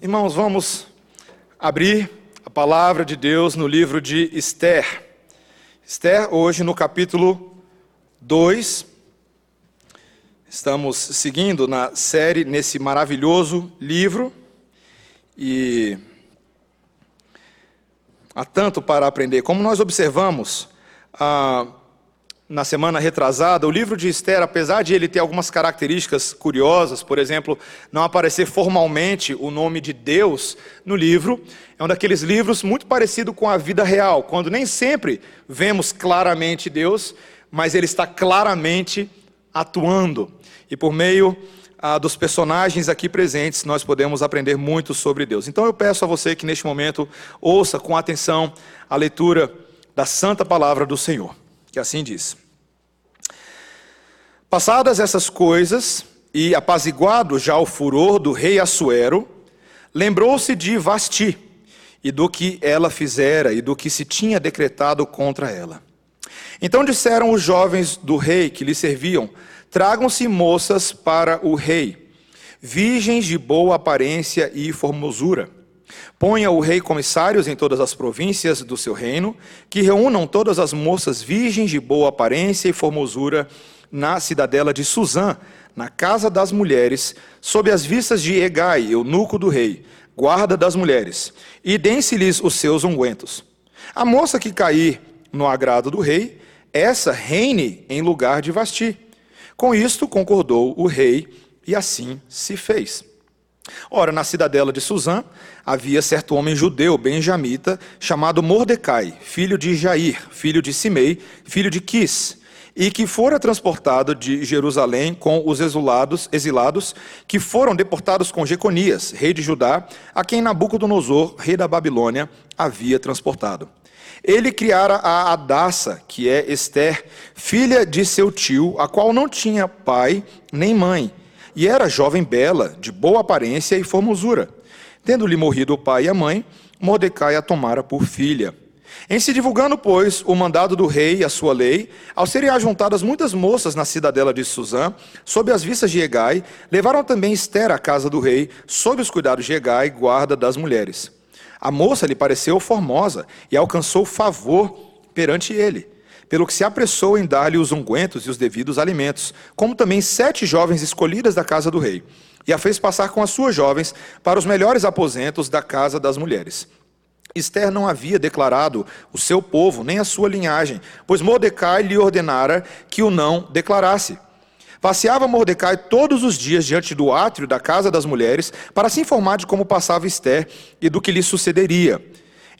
Irmãos, vamos abrir a palavra de Deus no livro de Esther. Esther, hoje no capítulo 2. Estamos seguindo na série nesse maravilhoso livro e há tanto para aprender. Como nós observamos, ah, na semana retrasada, o livro de Esther, apesar de ele ter algumas características curiosas, por exemplo, não aparecer formalmente o nome de Deus no livro, é um daqueles livros muito parecido com a vida real, quando nem sempre vemos claramente Deus, mas ele está claramente atuando. E por meio ah, dos personagens aqui presentes, nós podemos aprender muito sobre Deus. Então eu peço a você que neste momento ouça com atenção a leitura da santa palavra do Senhor que assim diz: Passadas essas coisas, e apaziguado já o furor do rei Assuero, lembrou-se de Vasti, e do que ela fizera, e do que se tinha decretado contra ela. Então disseram os jovens do rei que lhe serviam: Tragam-se moças para o rei, virgens de boa aparência e formosura Ponha o rei comissários em todas as províncias do seu reino, que reúnam todas as moças virgens de boa aparência e formosura na cidadela de Suzã, na casa das mulheres, sob as vistas de Egai, eunuco do rei, guarda das mulheres, e dêem-se-lhes os seus ungüentos. A moça que cair no agrado do rei, essa reine em lugar de Vasti. Com isto concordou o rei, e assim se fez. Ora, na cidadela de Suzã havia certo homem judeu, benjamita, chamado Mordecai, filho de Jair, filho de Simei, filho de Quis, e que fora transportado de Jerusalém com os exilados, exilados que foram deportados com Jeconias, rei de Judá, a quem Nabucodonosor, rei da Babilônia, havia transportado. Ele criara a Adassa, que é Esther, filha de seu tio, a qual não tinha pai nem mãe, e era jovem bela, de boa aparência e formosura. Tendo-lhe morrido o pai e a mãe, Mordecai a tomara por filha. Em se divulgando, pois, o mandado do rei e a sua lei, ao serem ajuntadas muitas moças na cidadela de Suzã, sob as vistas de Egai, levaram também Esther à casa do rei, sob os cuidados de Egai, guarda das mulheres. A moça lhe pareceu formosa e alcançou favor perante ele pelo que se apressou em dar-lhe os ungüentos e os devidos alimentos, como também sete jovens escolhidas da casa do rei, e a fez passar com as suas jovens para os melhores aposentos da casa das mulheres. Esther não havia declarado o seu povo, nem a sua linhagem, pois Mordecai lhe ordenara que o não declarasse. Passeava Mordecai todos os dias diante do átrio da casa das mulheres para se informar de como passava Esther e do que lhe sucederia.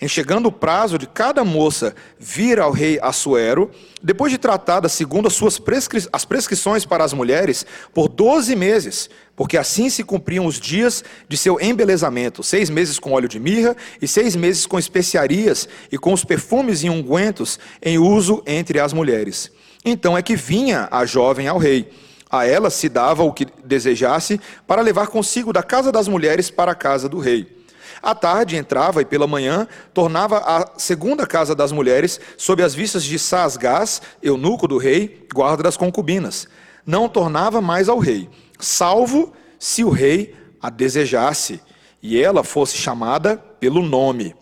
Em chegando o prazo de cada moça vir ao rei Assuero, depois de tratada segundo as suas prescri as prescrições para as mulheres, por doze meses, porque assim se cumpriam os dias de seu embelezamento, seis meses com óleo de mirra e seis meses com especiarias e com os perfumes e ungüentos em uso entre as mulheres. Então é que vinha a jovem ao rei. A ela se dava o que desejasse para levar consigo da casa das mulheres para a casa do rei. À tarde entrava e pela manhã tornava à segunda casa das mulheres, sob as vistas de Sasgás, eunuco do rei, guarda das concubinas. Não tornava mais ao rei, salvo se o rei a desejasse e ela fosse chamada pelo nome.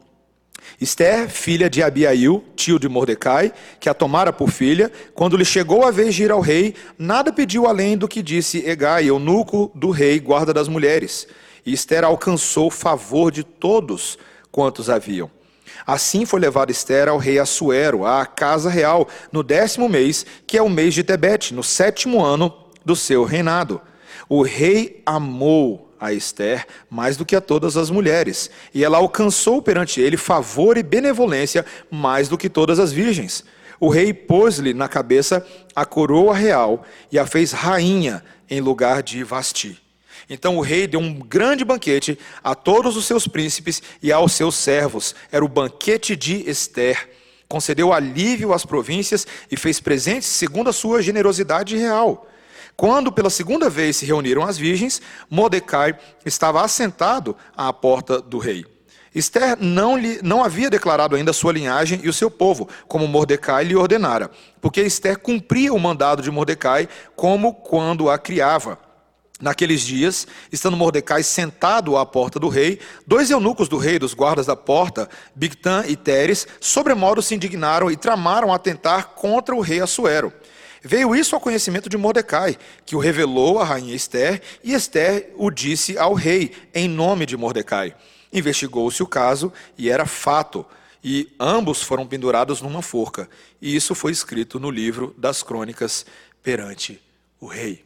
Esther, filha de Abiail, tio de Mordecai, que a tomara por filha, quando lhe chegou a vez de ir ao rei, nada pediu além do que disse Egai, eunuco do rei, guarda das mulheres. E Esther alcançou o favor de todos quantos haviam. Assim foi levada Esther ao rei Assuero, à casa real, no décimo mês, que é o mês de Tebete, no sétimo ano do seu reinado. O rei amou a Esther mais do que a todas as mulheres, e ela alcançou perante ele favor e benevolência mais do que todas as virgens. O rei pôs-lhe na cabeça a coroa real e a fez rainha em lugar de Vasti. Então o rei deu um grande banquete a todos os seus príncipes e aos seus servos. Era o banquete de Esther. Concedeu alívio às províncias e fez presentes segundo a sua generosidade real. Quando pela segunda vez se reuniram as virgens, Mordecai estava assentado à porta do rei. Esther não, lhe, não havia declarado ainda sua linhagem e o seu povo, como Mordecai lhe ordenara, porque Esther cumpria o mandado de Mordecai como quando a criava. Naqueles dias, estando Mordecai sentado à porta do rei, dois eunucos do rei, dos guardas da porta, Bigtan e Teres, sobremodo se indignaram e tramaram atentar contra o rei Assuero. Veio isso ao conhecimento de Mordecai, que o revelou à rainha Esther, e Esther o disse ao rei, em nome de Mordecai. Investigou-se o caso, e era fato, e ambos foram pendurados numa forca. E isso foi escrito no livro das crônicas perante o rei.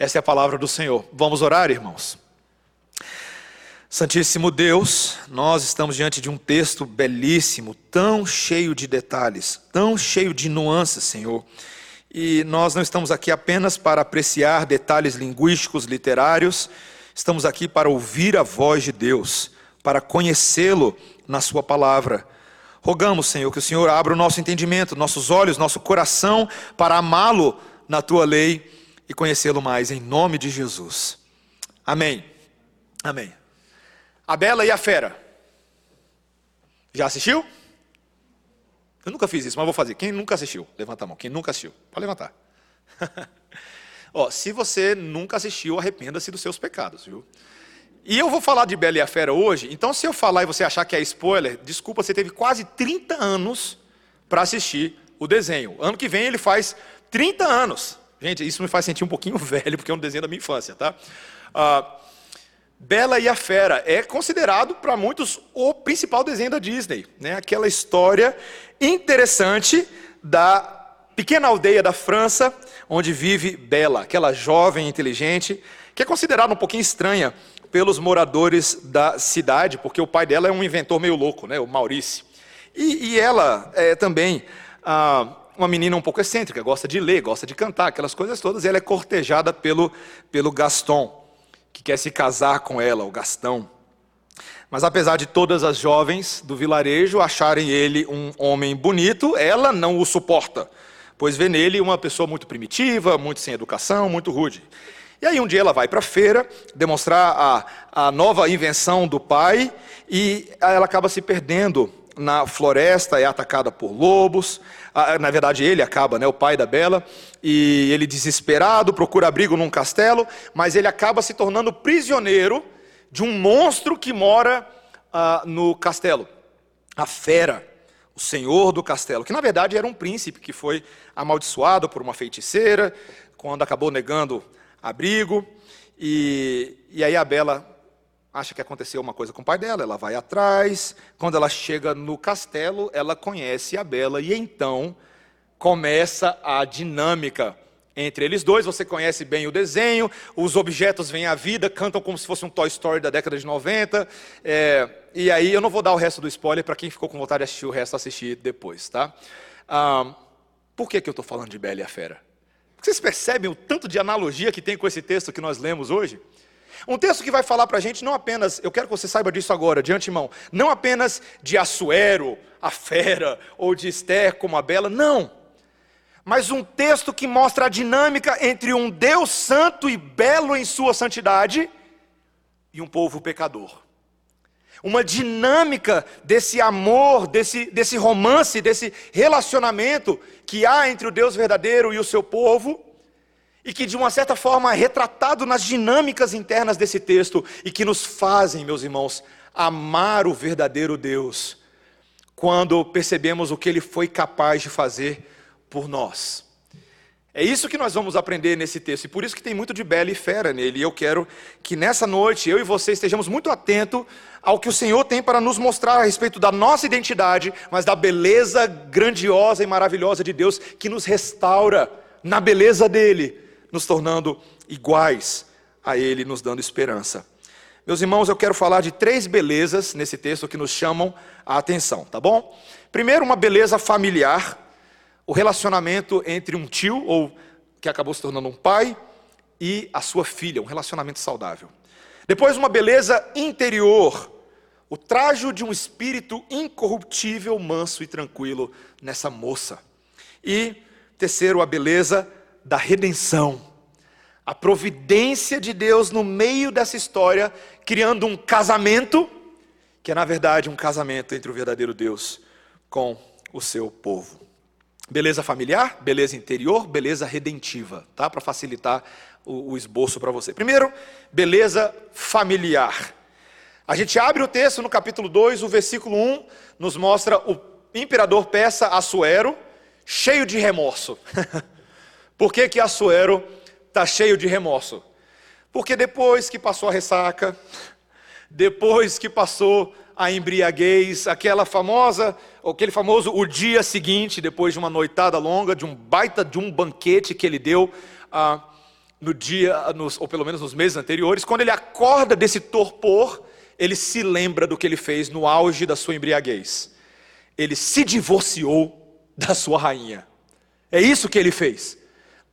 Essa é a palavra do Senhor. Vamos orar, irmãos? Santíssimo Deus, nós estamos diante de um texto belíssimo, tão cheio de detalhes, tão cheio de nuances, Senhor. E nós não estamos aqui apenas para apreciar detalhes linguísticos, literários, estamos aqui para ouvir a voz de Deus, para conhecê-lo na Sua palavra. Rogamos, Senhor, que o Senhor abra o nosso entendimento, nossos olhos, nosso coração para amá-lo na Tua lei e conhecê-lo mais, em nome de Jesus. Amém. Amém. A Bela e a Fera. Já assistiu? Eu nunca fiz isso, mas vou fazer. Quem nunca assistiu? Levanta a mão. Quem nunca assistiu? Pode levantar. Ó, se você nunca assistiu, arrependa-se dos seus pecados, viu? E eu vou falar de Bela e a Fera hoje, então se eu falar e você achar que é spoiler, desculpa, você teve quase 30 anos para assistir o desenho. Ano que vem ele faz 30 anos. Gente, isso me faz sentir um pouquinho velho, porque é um desenho da minha infância, tá? Ah, Bela e a Fera é considerado para muitos o principal desenho da Disney, né? Aquela história interessante da pequena aldeia da França, onde vive Bela, aquela jovem inteligente, que é considerada um pouquinho estranha pelos moradores da cidade, porque o pai dela é um inventor meio louco, né? O Maurice. E, e ela é também ah, uma menina um pouco excêntrica, gosta de ler, gosta de cantar, aquelas coisas todas, e ela é cortejada pelo, pelo Gaston, que quer se casar com ela, o Gastão. Mas apesar de todas as jovens do vilarejo acharem ele um homem bonito, ela não o suporta, pois vê nele uma pessoa muito primitiva, muito sem educação, muito rude. E aí um dia ela vai para a feira demonstrar a, a nova invenção do pai e ela acaba se perdendo na floresta, é atacada por lobos. Na verdade, ele acaba, né, o pai da Bela, e ele desesperado procura abrigo num castelo, mas ele acaba se tornando prisioneiro de um monstro que mora ah, no castelo. A fera, o senhor do castelo, que na verdade era um príncipe que foi amaldiçoado por uma feiticeira, quando acabou negando abrigo. E, e aí a Bela acha que aconteceu uma coisa com o pai dela, ela vai atrás. Quando ela chega no castelo, ela conhece a Bela e então começa a dinâmica entre eles dois. Você conhece bem o desenho, os objetos vêm à vida, cantam como se fosse um Toy Story da década de 90. É, e aí eu não vou dar o resto do spoiler para quem ficou com vontade de assistir o resto, assistir depois, tá? Por que, que eu estou falando de Bela e a Fera? Vocês percebem o tanto de analogia que tem com esse texto que nós lemos hoje? Um texto que vai falar para a gente não apenas, eu quero que você saiba disso agora, de antemão, não apenas de Assuero, a fera, ou de Esther como a bela, não. Mas um texto que mostra a dinâmica entre um Deus santo e belo em sua santidade e um povo pecador. Uma dinâmica desse amor, desse, desse romance, desse relacionamento que há entre o Deus verdadeiro e o seu povo e que de uma certa forma é retratado nas dinâmicas internas desse texto e que nos fazem, meus irmãos, amar o verdadeiro Deus quando percebemos o que ele foi capaz de fazer por nós. É isso que nós vamos aprender nesse texto, e por isso que tem muito de bela e fera nele. E eu quero que nessa noite eu e você estejamos muito atentos ao que o Senhor tem para nos mostrar a respeito da nossa identidade, mas da beleza grandiosa e maravilhosa de Deus que nos restaura na beleza dele nos tornando iguais a Ele, nos dando esperança. Meus irmãos, eu quero falar de três belezas nesse texto que nos chamam a atenção, tá bom? Primeiro, uma beleza familiar, o relacionamento entre um tio, ou que acabou se tornando um pai, e a sua filha, um relacionamento saudável. Depois, uma beleza interior, o trajo de um espírito incorruptível, manso e tranquilo nessa moça. E, terceiro, a beleza da redenção. A providência de Deus no meio dessa história, criando um casamento, que é na verdade um casamento entre o verdadeiro Deus com o seu povo. Beleza familiar, beleza interior, beleza redentiva, tá? Para facilitar o, o esboço para você. Primeiro, beleza familiar. A gente abre o texto no capítulo 2, o versículo 1 nos mostra o imperador persa Assuero cheio de remorso. Por que que Assuero está cheio de remorso? Porque depois que passou a ressaca, depois que passou a embriaguez, aquela famosa, aquele famoso o dia seguinte, depois de uma noitada longa, de um baita de um banquete que ele deu ah, no dia, nos, ou pelo menos nos meses anteriores, quando ele acorda desse torpor, ele se lembra do que ele fez no auge da sua embriaguez. Ele se divorciou da sua rainha. É isso que ele fez.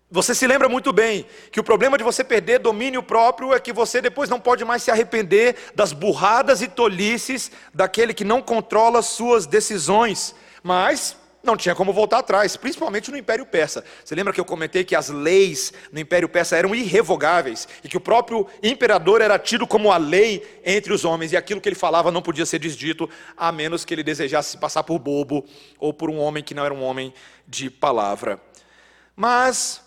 Você se lembra muito bem que o problema de você perder domínio próprio é que você depois não pode mais se arrepender das burradas e tolices daquele que não controla suas decisões. Mas não tinha como voltar atrás, principalmente no Império Persa. Você lembra que eu comentei que as leis no Império Persa eram irrevogáveis e que o próprio imperador era tido como a lei entre os homens e aquilo que ele falava não podia ser desdito a menos que ele desejasse se passar por bobo ou por um homem que não era um homem de palavra. Mas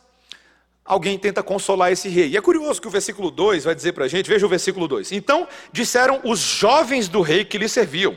alguém tenta consolar esse rei. E é curioso que o versículo 2 vai dizer para a gente, veja o versículo 2. Então disseram os jovens do rei que lhe serviam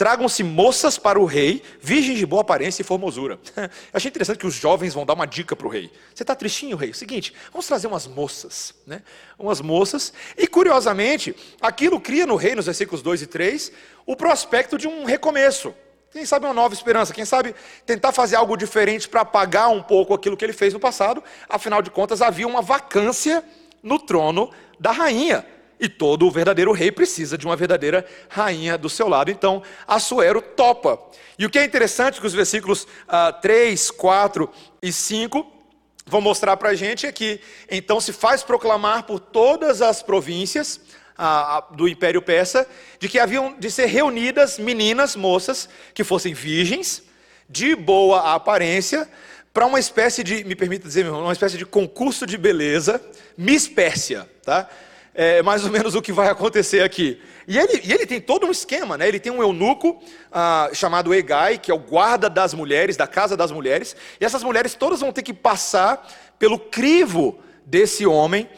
Tragam-se moças para o rei, virgens de boa aparência e formosura. Achei interessante que os jovens vão dar uma dica para o rei. Você está tristinho, rei? Seguinte, vamos trazer umas moças, né? Umas moças. E curiosamente, aquilo cria no rei, nos versículos 2 e 3, o prospecto de um recomeço. Quem sabe uma nova esperança, quem sabe tentar fazer algo diferente para apagar um pouco aquilo que ele fez no passado. Afinal de contas, havia uma vacância no trono da rainha. E todo verdadeiro rei precisa de uma verdadeira rainha do seu lado. Então, Assuero topa. E o que é interessante que os versículos uh, 3, 4 e 5 vão mostrar para a gente é que então se faz proclamar por todas as províncias do Império Persa de que haviam de ser reunidas meninas, moças, que fossem virgens, de boa aparência, para uma espécie de, me permita dizer, uma espécie de concurso de beleza, Miss Pérsia, tá? é mais ou menos o que vai acontecer aqui. E ele, e ele tem todo um esquema, né? Ele tem um eunuco ah, chamado Egai, que é o guarda das mulheres, da casa das mulheres, e essas mulheres todas vão ter que passar pelo crivo desse homem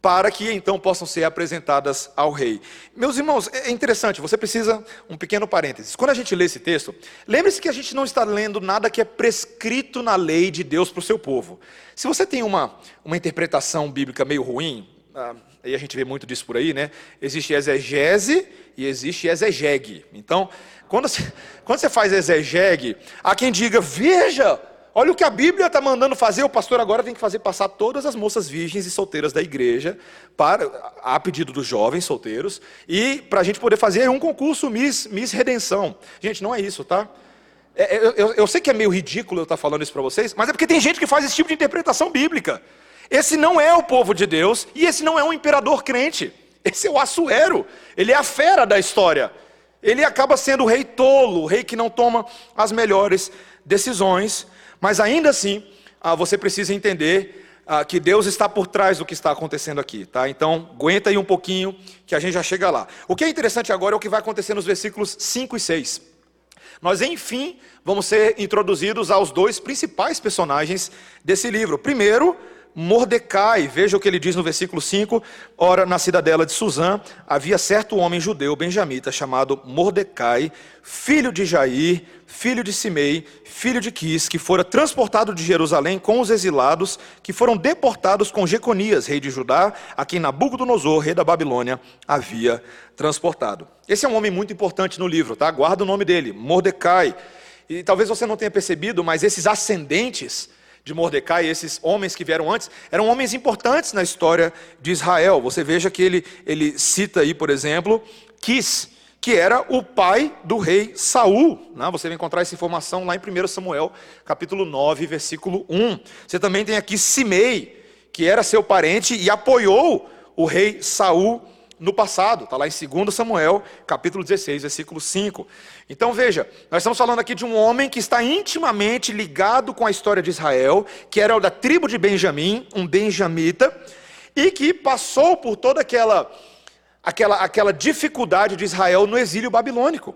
para que então possam ser apresentadas ao rei. Meus irmãos, é interessante, você precisa um pequeno parênteses. Quando a gente lê esse texto, lembre-se que a gente não está lendo nada que é prescrito na lei de Deus para o seu povo. Se você tem uma, uma interpretação bíblica meio ruim, ah, aí a gente vê muito disso por aí, né? Existe exegese e existe exegeg. Então, quando você, quando você faz exegeg, há quem diga, veja, olha o que a Bíblia está mandando fazer, o pastor agora tem que fazer passar todas as moças virgens e solteiras da igreja, para, a pedido dos jovens solteiros, e para a gente poder fazer um concurso Miss, Miss Redenção. Gente, não é isso, tá? É, eu, eu, eu sei que é meio ridículo eu estar falando isso para vocês, mas é porque tem gente que faz esse tipo de interpretação bíblica. Esse não é o povo de Deus e esse não é um imperador crente. Esse é o Assuero. Ele é a fera da história. Ele acaba sendo o rei tolo, o rei que não toma as melhores decisões. Mas ainda assim, ah, você precisa entender ah, que Deus está por trás do que está acontecendo aqui, tá? Então, aguenta aí um pouquinho que a gente já chega lá. O que é interessante agora é o que vai acontecer nos versículos 5 e 6. Nós, enfim, vamos ser introduzidos aos dois principais personagens desse livro. Primeiro, Mordecai, veja o que ele diz no versículo 5: Ora, na cidadela de Suzã havia certo homem judeu, benjamita, chamado Mordecai, filho de Jair, filho de Simei, filho de Quis, que fora transportado de Jerusalém com os exilados, que foram deportados com Jeconias, rei de Judá, a quem Nabucodonosor, rei da Babilônia, havia transportado. Esse é um homem muito importante no livro, tá? Guarda o nome dele, Mordecai. E talvez você não tenha percebido, mas esses ascendentes de Mordecai, esses homens que vieram antes, eram homens importantes na história de Israel. Você veja que ele, ele cita aí, por exemplo, Quis, que era o pai do rei Saul. Né? Você vai encontrar essa informação lá em 1 Samuel, capítulo 9, versículo 1. Você também tem aqui Simei, que era seu parente e apoiou o rei Saul no passado, está lá em 2 Samuel, capítulo 16, versículo 5. Então veja, nós estamos falando aqui de um homem que está intimamente ligado com a história de Israel, que era da tribo de Benjamim, um benjamita, e que passou por toda aquela, aquela, aquela dificuldade de Israel no exílio babilônico.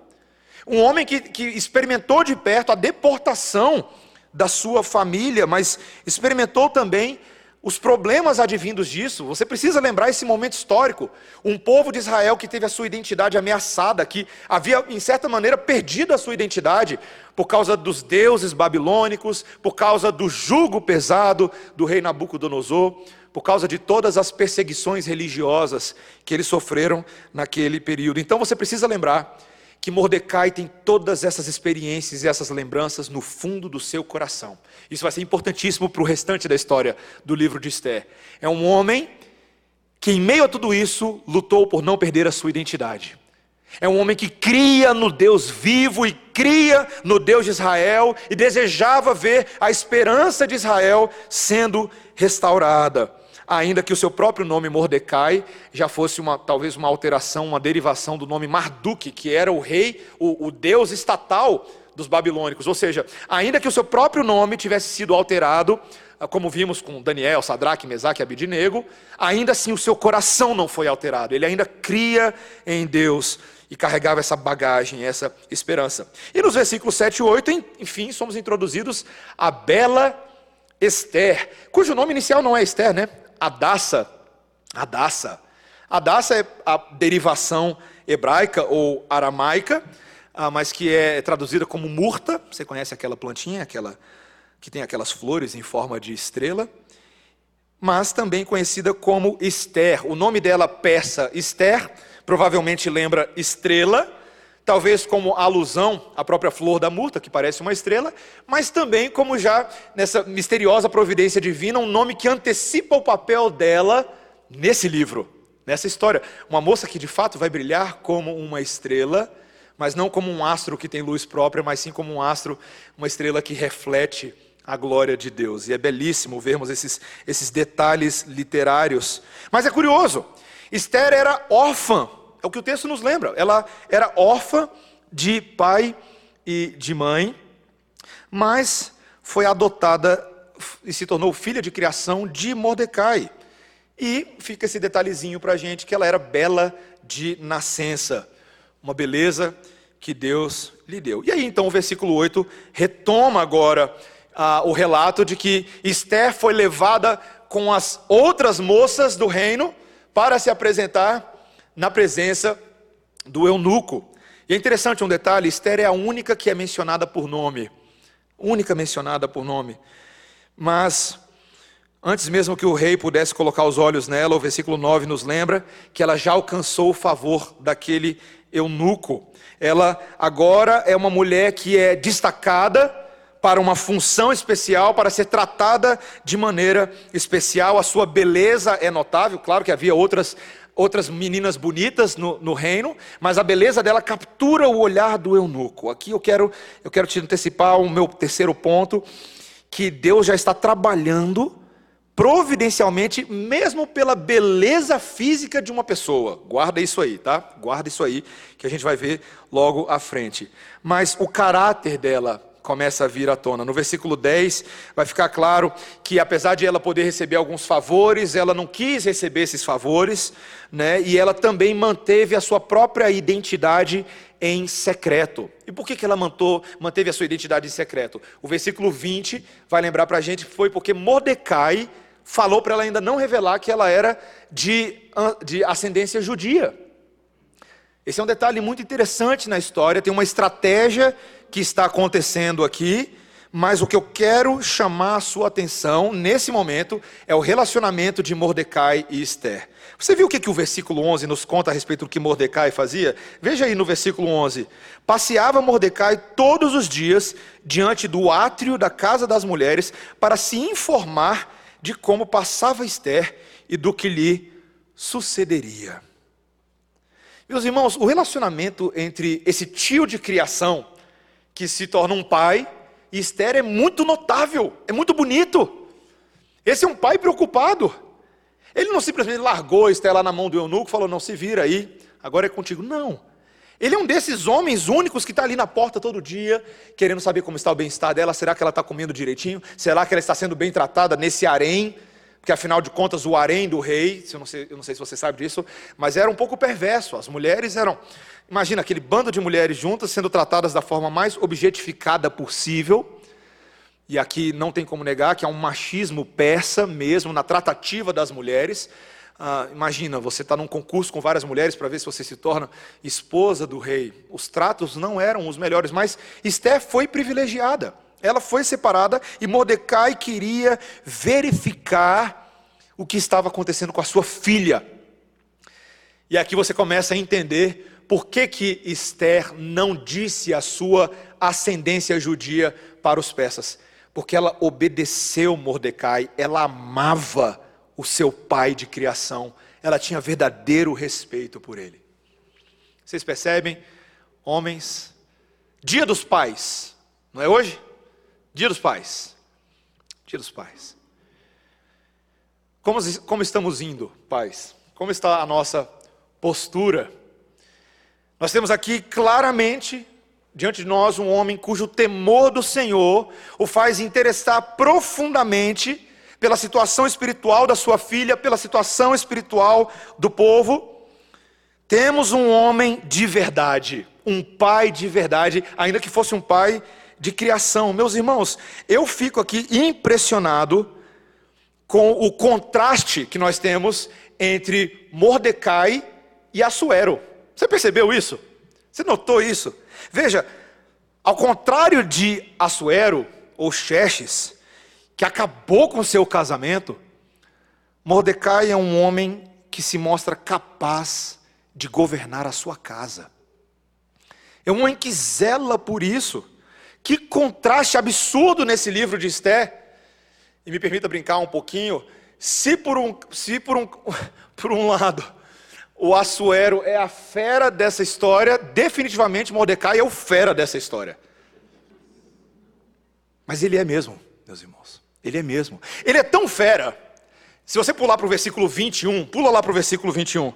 Um homem que, que experimentou de perto a deportação da sua família, mas experimentou também os problemas advindos disso. Você precisa lembrar esse momento histórico. Um povo de Israel que teve a sua identidade ameaçada, que havia, em certa maneira, perdido a sua identidade por causa dos deuses babilônicos, por causa do jugo pesado do rei Nabucodonosor, por causa de todas as perseguições religiosas que eles sofreram naquele período. Então você precisa lembrar que Mordecai tem todas essas experiências e essas lembranças no fundo do seu coração. Isso vai ser importantíssimo para o restante da história do livro de Esther. É um homem que, em meio a tudo isso, lutou por não perder a sua identidade. É um homem que cria no Deus vivo e cria no Deus de Israel e desejava ver a esperança de Israel sendo restaurada ainda que o seu próprio nome Mordecai já fosse uma, talvez uma alteração, uma derivação do nome Marduk, que era o rei, o, o deus estatal dos babilônicos. Ou seja, ainda que o seu próprio nome tivesse sido alterado, ah, como vimos com Daniel, Sadraque, Mesaque e Abidinego, ainda assim o seu coração não foi alterado. Ele ainda cria em Deus e carregava essa bagagem, essa esperança. E nos versículos 7 e 8, enfim, somos introduzidos a bela Esther, cujo nome inicial não é Esther, né? Adassa, Adassa. Adassa é a derivação hebraica ou aramaica, ah, mas que é traduzida como murta. Você conhece aquela plantinha, aquela que tem aquelas flores em forma de estrela? Mas também conhecida como Esther. O nome dela persa Esther, provavelmente lembra estrela, talvez como alusão à própria flor da murta, que parece uma estrela, mas também como já nessa misteriosa providência divina, um nome que antecipa o papel dela nesse livro, nessa história. Uma moça que de fato vai brilhar como uma estrela, mas não como um astro que tem luz própria, mas sim como um astro, uma estrela que reflete a glória de Deus. E é belíssimo vermos esses, esses detalhes literários. Mas é curioso, Esther era órfã é o que o texto nos lembra. Ela era órfã de pai e de mãe, mas foi adotada e se tornou filha de criação de Mordecai. E fica esse detalhezinho para a gente que ela era bela de nascença, uma beleza que Deus lhe deu. E aí então o versículo 8 retoma agora ah, o relato de que Esther foi levada com as outras moças do reino para se apresentar na presença do eunuco. E é interessante um detalhe: Esther é a única que é mencionada por nome. Única mencionada por nome. Mas, antes mesmo que o rei pudesse colocar os olhos nela, o versículo 9 nos lembra que ela já alcançou o favor daquele eunuco. Ela agora é uma mulher que é destacada para uma função especial, para ser tratada de maneira especial. A sua beleza é notável, claro que havia outras outras meninas bonitas no, no, reino, mas a beleza dela captura o olhar do eunuco. Aqui eu quero, eu quero te antecipar o meu terceiro ponto, que Deus já está trabalhando providencialmente, mesmo pela beleza física de uma pessoa. Guarda isso aí, tá? Guarda isso aí, que a gente vai ver logo à frente. Mas o caráter dela começa a vir à tona. No versículo 10 vai ficar claro que apesar de ela poder receber alguns favores, ela não quis receber esses favores, né? E ela também manteve a sua própria identidade em secreto. E por que, que ela mantou, manteve a sua identidade em secreto? O versículo 20 vai lembrar para a gente que foi porque Mordecai falou para ela ainda não revelar que ela era de, de ascendência judia. Esse é um detalhe muito interessante na história, tem uma estratégia que está acontecendo aqui, mas o que eu quero chamar a sua atenção nesse momento é o relacionamento de Mordecai e Esther. Você viu o que, que o versículo 11 nos conta a respeito do que Mordecai fazia? Veja aí no versículo 11: Passeava Mordecai todos os dias diante do átrio da casa das mulheres para se informar de como passava Esther e do que lhe sucederia. Meus irmãos, o relacionamento entre esse tio de criação, que se torna um pai, e Esther é muito notável, é muito bonito. Esse é um pai preocupado. Ele não simplesmente largou Esther lá na mão do eunuco falou: Não, se vira aí, agora é contigo. Não. Ele é um desses homens únicos que está ali na porta todo dia, querendo saber como está o bem-estar dela. Será que ela está comendo direitinho? Será que ela está sendo bem tratada nesse harém? porque afinal de contas o harém do rei, eu não, sei, eu não sei se você sabe disso, mas era um pouco perverso. As mulheres eram, imagina aquele bando de mulheres juntas sendo tratadas da forma mais objetificada possível, e aqui não tem como negar que há um machismo persa mesmo na tratativa das mulheres. Ah, imagina, você está num concurso com várias mulheres para ver se você se torna esposa do rei. Os tratos não eram os melhores, mas Esther foi privilegiada. Ela foi separada e Mordecai queria verificar o que estava acontecendo com a sua filha. E aqui você começa a entender por que, que Esther não disse a sua ascendência judia para os persas. Porque ela obedeceu Mordecai, ela amava o seu pai de criação, ela tinha verdadeiro respeito por ele. Vocês percebem, homens, dia dos pais, não é hoje? Dia dos pais. Dia dos pais. Como, como estamos indo, pais? Como está a nossa postura? Nós temos aqui claramente diante de nós um homem cujo temor do Senhor o faz interessar profundamente pela situação espiritual da sua filha, pela situação espiritual do povo. Temos um homem de verdade, um pai de verdade, ainda que fosse um pai de criação. Meus irmãos, eu fico aqui impressionado com o contraste que nós temos entre Mordecai e Assuero. Você percebeu isso? Você notou isso? Veja, ao contrário de Assuero ou Xerxes, que acabou com seu casamento, Mordecai é um homem que se mostra capaz de governar a sua casa. É um homem que zela por isso. Que contraste absurdo nesse livro de Esther e me permita brincar um pouquinho, se por um, se por um, por um lado o Assuero é a fera dessa história, definitivamente Mordecai é o fera dessa história. Mas ele é mesmo, meus irmãos. Ele é mesmo. Ele é tão fera. Se você pular para o versículo 21, pula lá para o versículo 21.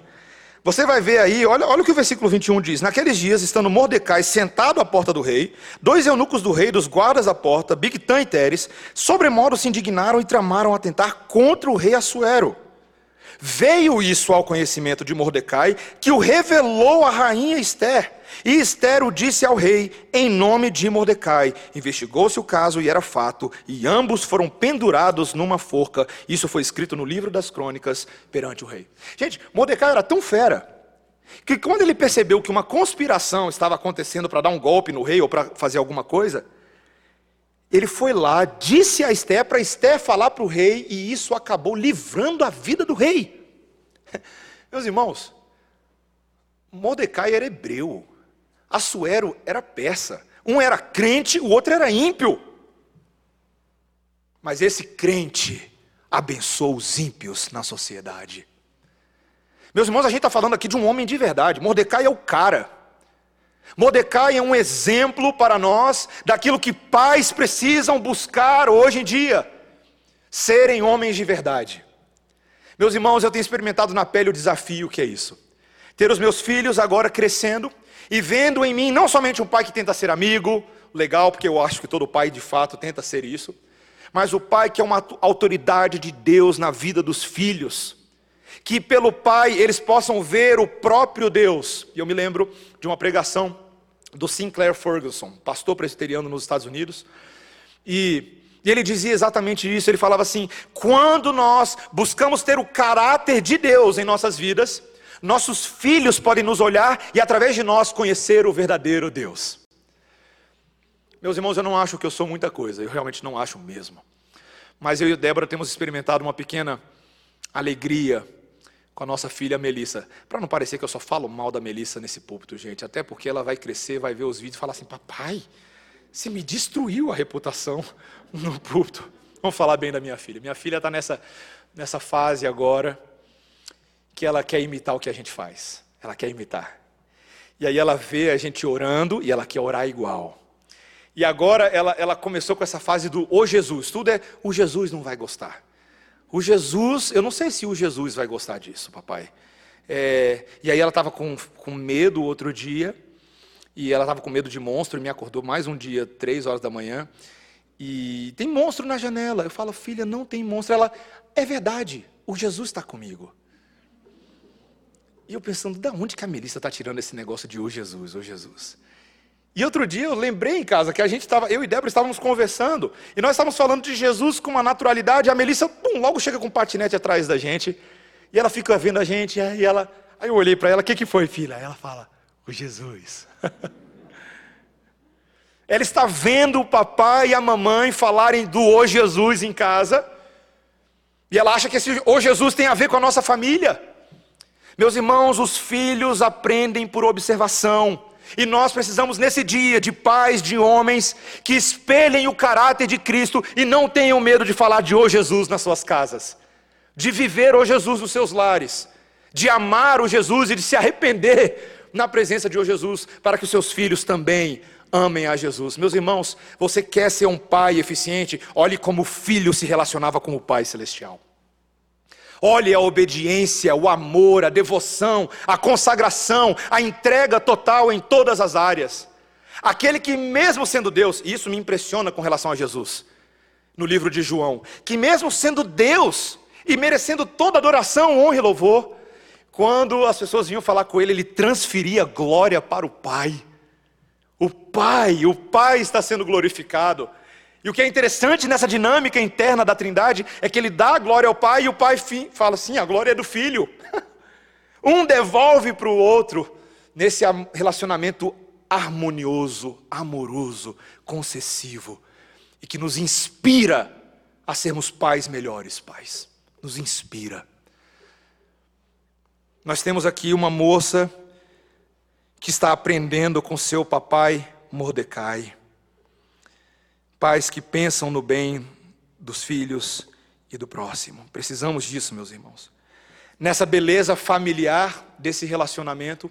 Você vai ver aí, olha, olha o que o versículo 21 diz. Naqueles dias, estando Mordecai sentado à porta do rei, dois eunucos do rei, dos guardas da porta, Bigtan e Teres, sobremodo se indignaram e tramaram atentar contra o rei Assuero. Veio isso ao conhecimento de Mordecai, que o revelou à rainha Esther. E Esther o disse ao rei em nome de Mordecai. Investigou-se o caso e era fato, e ambos foram pendurados numa forca. Isso foi escrito no livro das crônicas perante o rei. Gente, Mordecai era tão fera que quando ele percebeu que uma conspiração estava acontecendo para dar um golpe no rei ou para fazer alguma coisa, ele foi lá, disse a Esther para Esther falar para o rei, e isso acabou livrando a vida do rei. Meus irmãos, Mordecai era hebreu, Assuero era persa. Um era crente, o outro era ímpio. Mas esse crente abençoou os ímpios na sociedade. Meus irmãos, a gente está falando aqui de um homem de verdade. Mordecai é o cara. Mordecai é um exemplo para nós daquilo que pais precisam buscar hoje em dia: serem homens de verdade. Meus irmãos, eu tenho experimentado na pele o desafio que é isso. Ter os meus filhos agora crescendo e vendo em mim não somente um pai que tenta ser amigo, legal, porque eu acho que todo pai de fato tenta ser isso, mas o pai que é uma autoridade de Deus na vida dos filhos, que pelo pai eles possam ver o próprio Deus. E eu me lembro de uma pregação do Sinclair Ferguson, pastor presbiteriano nos Estados Unidos, e e ele dizia exatamente isso. Ele falava assim: quando nós buscamos ter o caráter de Deus em nossas vidas, nossos filhos podem nos olhar e através de nós conhecer o verdadeiro Deus. Meus irmãos, eu não acho que eu sou muita coisa, eu realmente não acho mesmo. Mas eu e Débora temos experimentado uma pequena alegria com a nossa filha Melissa. Para não parecer que eu só falo mal da Melissa nesse púlpito, gente, até porque ela vai crescer, vai ver os vídeos e falar assim: papai, você me destruiu a reputação no púlpito. Vamos falar bem da minha filha. Minha filha está nessa, nessa fase agora que ela quer imitar o que a gente faz. Ela quer imitar. E aí ela vê a gente orando e ela quer orar igual. E agora ela, ela começou com essa fase do o Jesus. Tudo é o Jesus não vai gostar. O Jesus, eu não sei se o Jesus vai gostar disso, papai. É, e aí ela estava com, com medo outro dia, e ela estava com medo de monstro, e me acordou mais um dia, três horas da manhã, e tem monstro na janela. Eu falo, filha, não tem monstro. Ela, é verdade, o Jesus está comigo. E eu pensando, da onde que a Melissa está tirando esse negócio de o Jesus, o Jesus? E outro dia eu lembrei em casa que a gente estava, eu e Débora estávamos conversando, e nós estávamos falando de Jesus com uma naturalidade, a Melissa, pum, logo chega com um patinete atrás da gente, e ela fica vendo a gente, e ela, aí eu olhei para ela, o que, que foi, filha? Ela fala, o Jesus. ela está vendo o papai e a mamãe falarem do O Jesus em casa, e ela acha que esse O Jesus tem a ver com a nossa família. Meus irmãos, os filhos aprendem por observação. E nós precisamos, nesse dia, de pais, de homens, que espelhem o caráter de Cristo e não tenham medo de falar de O Jesus nas suas casas, de viver O Jesus nos seus lares, de amar o Jesus e de se arrepender na presença de O Jesus, para que os seus filhos também amem a Jesus. Meus irmãos, você quer ser um pai eficiente? Olhe como o filho se relacionava com o Pai Celestial. Olhe a obediência, o amor, a devoção, a consagração, a entrega total em todas as áreas. Aquele que, mesmo sendo Deus, e isso me impressiona com relação a Jesus, no livro de João, que mesmo sendo Deus e merecendo toda adoração, honra e louvor, quando as pessoas vinham falar com ele, ele transferia glória para o Pai. O Pai, o Pai está sendo glorificado. E o que é interessante nessa dinâmica interna da Trindade é que ele dá a glória ao Pai e o Pai fala assim: a glória é do Filho. um devolve para o outro nesse relacionamento harmonioso, amoroso, concessivo e que nos inspira a sermos pais melhores pais. Nos inspira. Nós temos aqui uma moça que está aprendendo com seu papai Mordecai. Pais que pensam no bem dos filhos e do próximo. Precisamos disso, meus irmãos. Nessa beleza familiar desse relacionamento,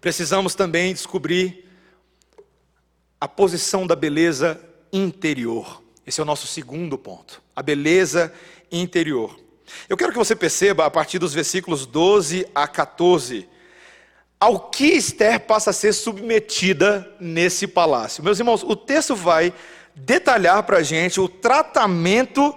precisamos também descobrir a posição da beleza interior. Esse é o nosso segundo ponto. A beleza interior. Eu quero que você perceba, a partir dos versículos 12 a 14, ao que Esther passa a ser submetida nesse palácio. Meus irmãos, o texto vai detalhar para a gente o tratamento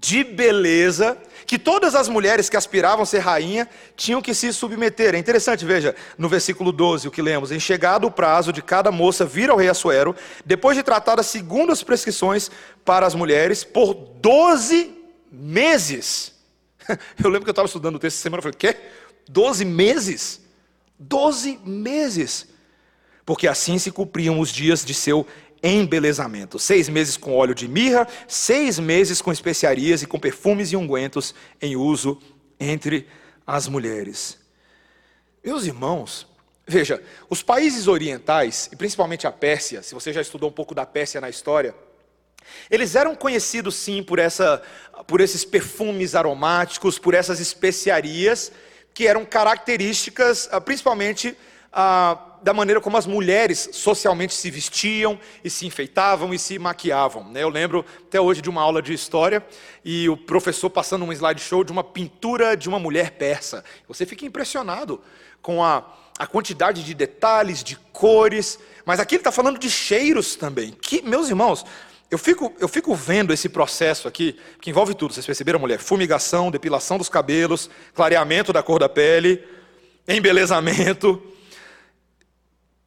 de beleza que todas as mulheres que aspiravam ser rainha tinham que se submeter. É interessante, veja, no versículo 12, o que lemos: Em chegado o prazo de cada moça vir ao rei Assuero, depois de segundo as prescrições para as mulheres, por 12 meses. Eu lembro que eu estava estudando o texto essa semana, eu falei, quê? 12 meses? Doze meses. Porque assim se cumpriam os dias de seu embelezamento. Seis meses com óleo de mirra, seis meses com especiarias e com perfumes e ungüentos em uso entre as mulheres. Meus irmãos, veja, os países orientais, e principalmente a Pérsia, se você já estudou um pouco da Pérsia na história, eles eram conhecidos sim por, essa, por esses perfumes aromáticos, por essas especiarias que eram características, ah, principalmente, ah, da maneira como as mulheres socialmente se vestiam e se enfeitavam e se maquiavam. Né? Eu lembro até hoje de uma aula de história e o professor passando um slideshow de uma pintura de uma mulher persa. Você fica impressionado com a, a quantidade de detalhes, de cores, mas aqui ele está falando de cheiros também. Que, meus irmãos, eu fico, eu fico vendo esse processo aqui, que envolve tudo, vocês perceberam, mulher? Fumigação, depilação dos cabelos, clareamento da cor da pele, embelezamento.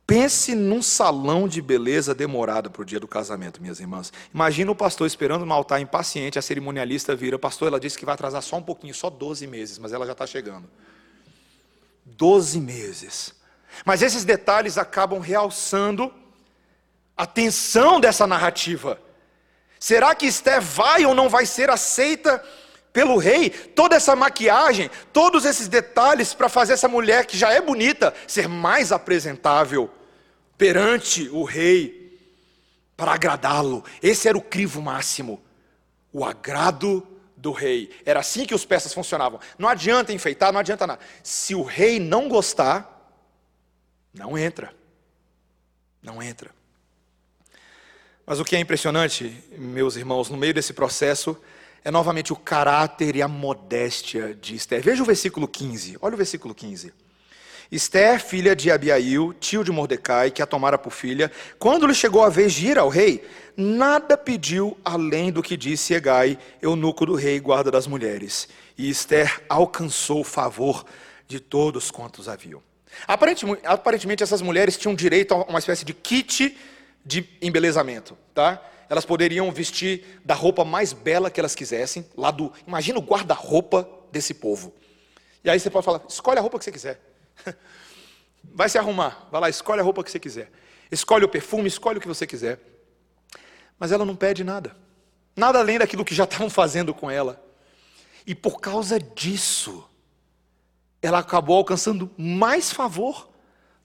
Pense num salão de beleza demorado para o dia do casamento, minhas irmãs. Imagina o pastor esperando no altar impaciente, a cerimonialista vira, pastor, ela disse que vai atrasar só um pouquinho, só 12 meses, mas ela já está chegando. 12 meses. Mas esses detalhes acabam realçando a tensão dessa narrativa. Será que Esther vai ou não vai ser aceita pelo rei? Toda essa maquiagem, todos esses detalhes para fazer essa mulher que já é bonita ser mais apresentável perante o rei, para agradá-lo. Esse era o crivo máximo, o agrado do rei. Era assim que os peças funcionavam. Não adianta enfeitar, não adianta nada. Se o rei não gostar, não entra. Não entra. Mas o que é impressionante, meus irmãos, no meio desse processo, é novamente o caráter e a modéstia de Esther. Veja o versículo 15, olha o versículo 15. Esther, filha de Abiail, tio de Mordecai, que a tomara por filha, quando lhe chegou a vez de ir ao rei, nada pediu além do que disse Egai, eunuco do rei, guarda das mulheres. E Esther alcançou o favor de todos quantos haviam. Aparentemente, aparentemente, essas mulheres tinham direito a uma espécie de kit de embelezamento, tá? Elas poderiam vestir da roupa mais bela que elas quisessem, lá do, imagina o guarda-roupa desse povo. E aí você pode falar, escolhe a roupa que você quiser. Vai se arrumar, vai lá, escolhe a roupa que você quiser. Escolhe o perfume, escolhe o que você quiser. Mas ela não pede nada. Nada além daquilo que já estavam fazendo com ela. E por causa disso, ela acabou alcançando mais favor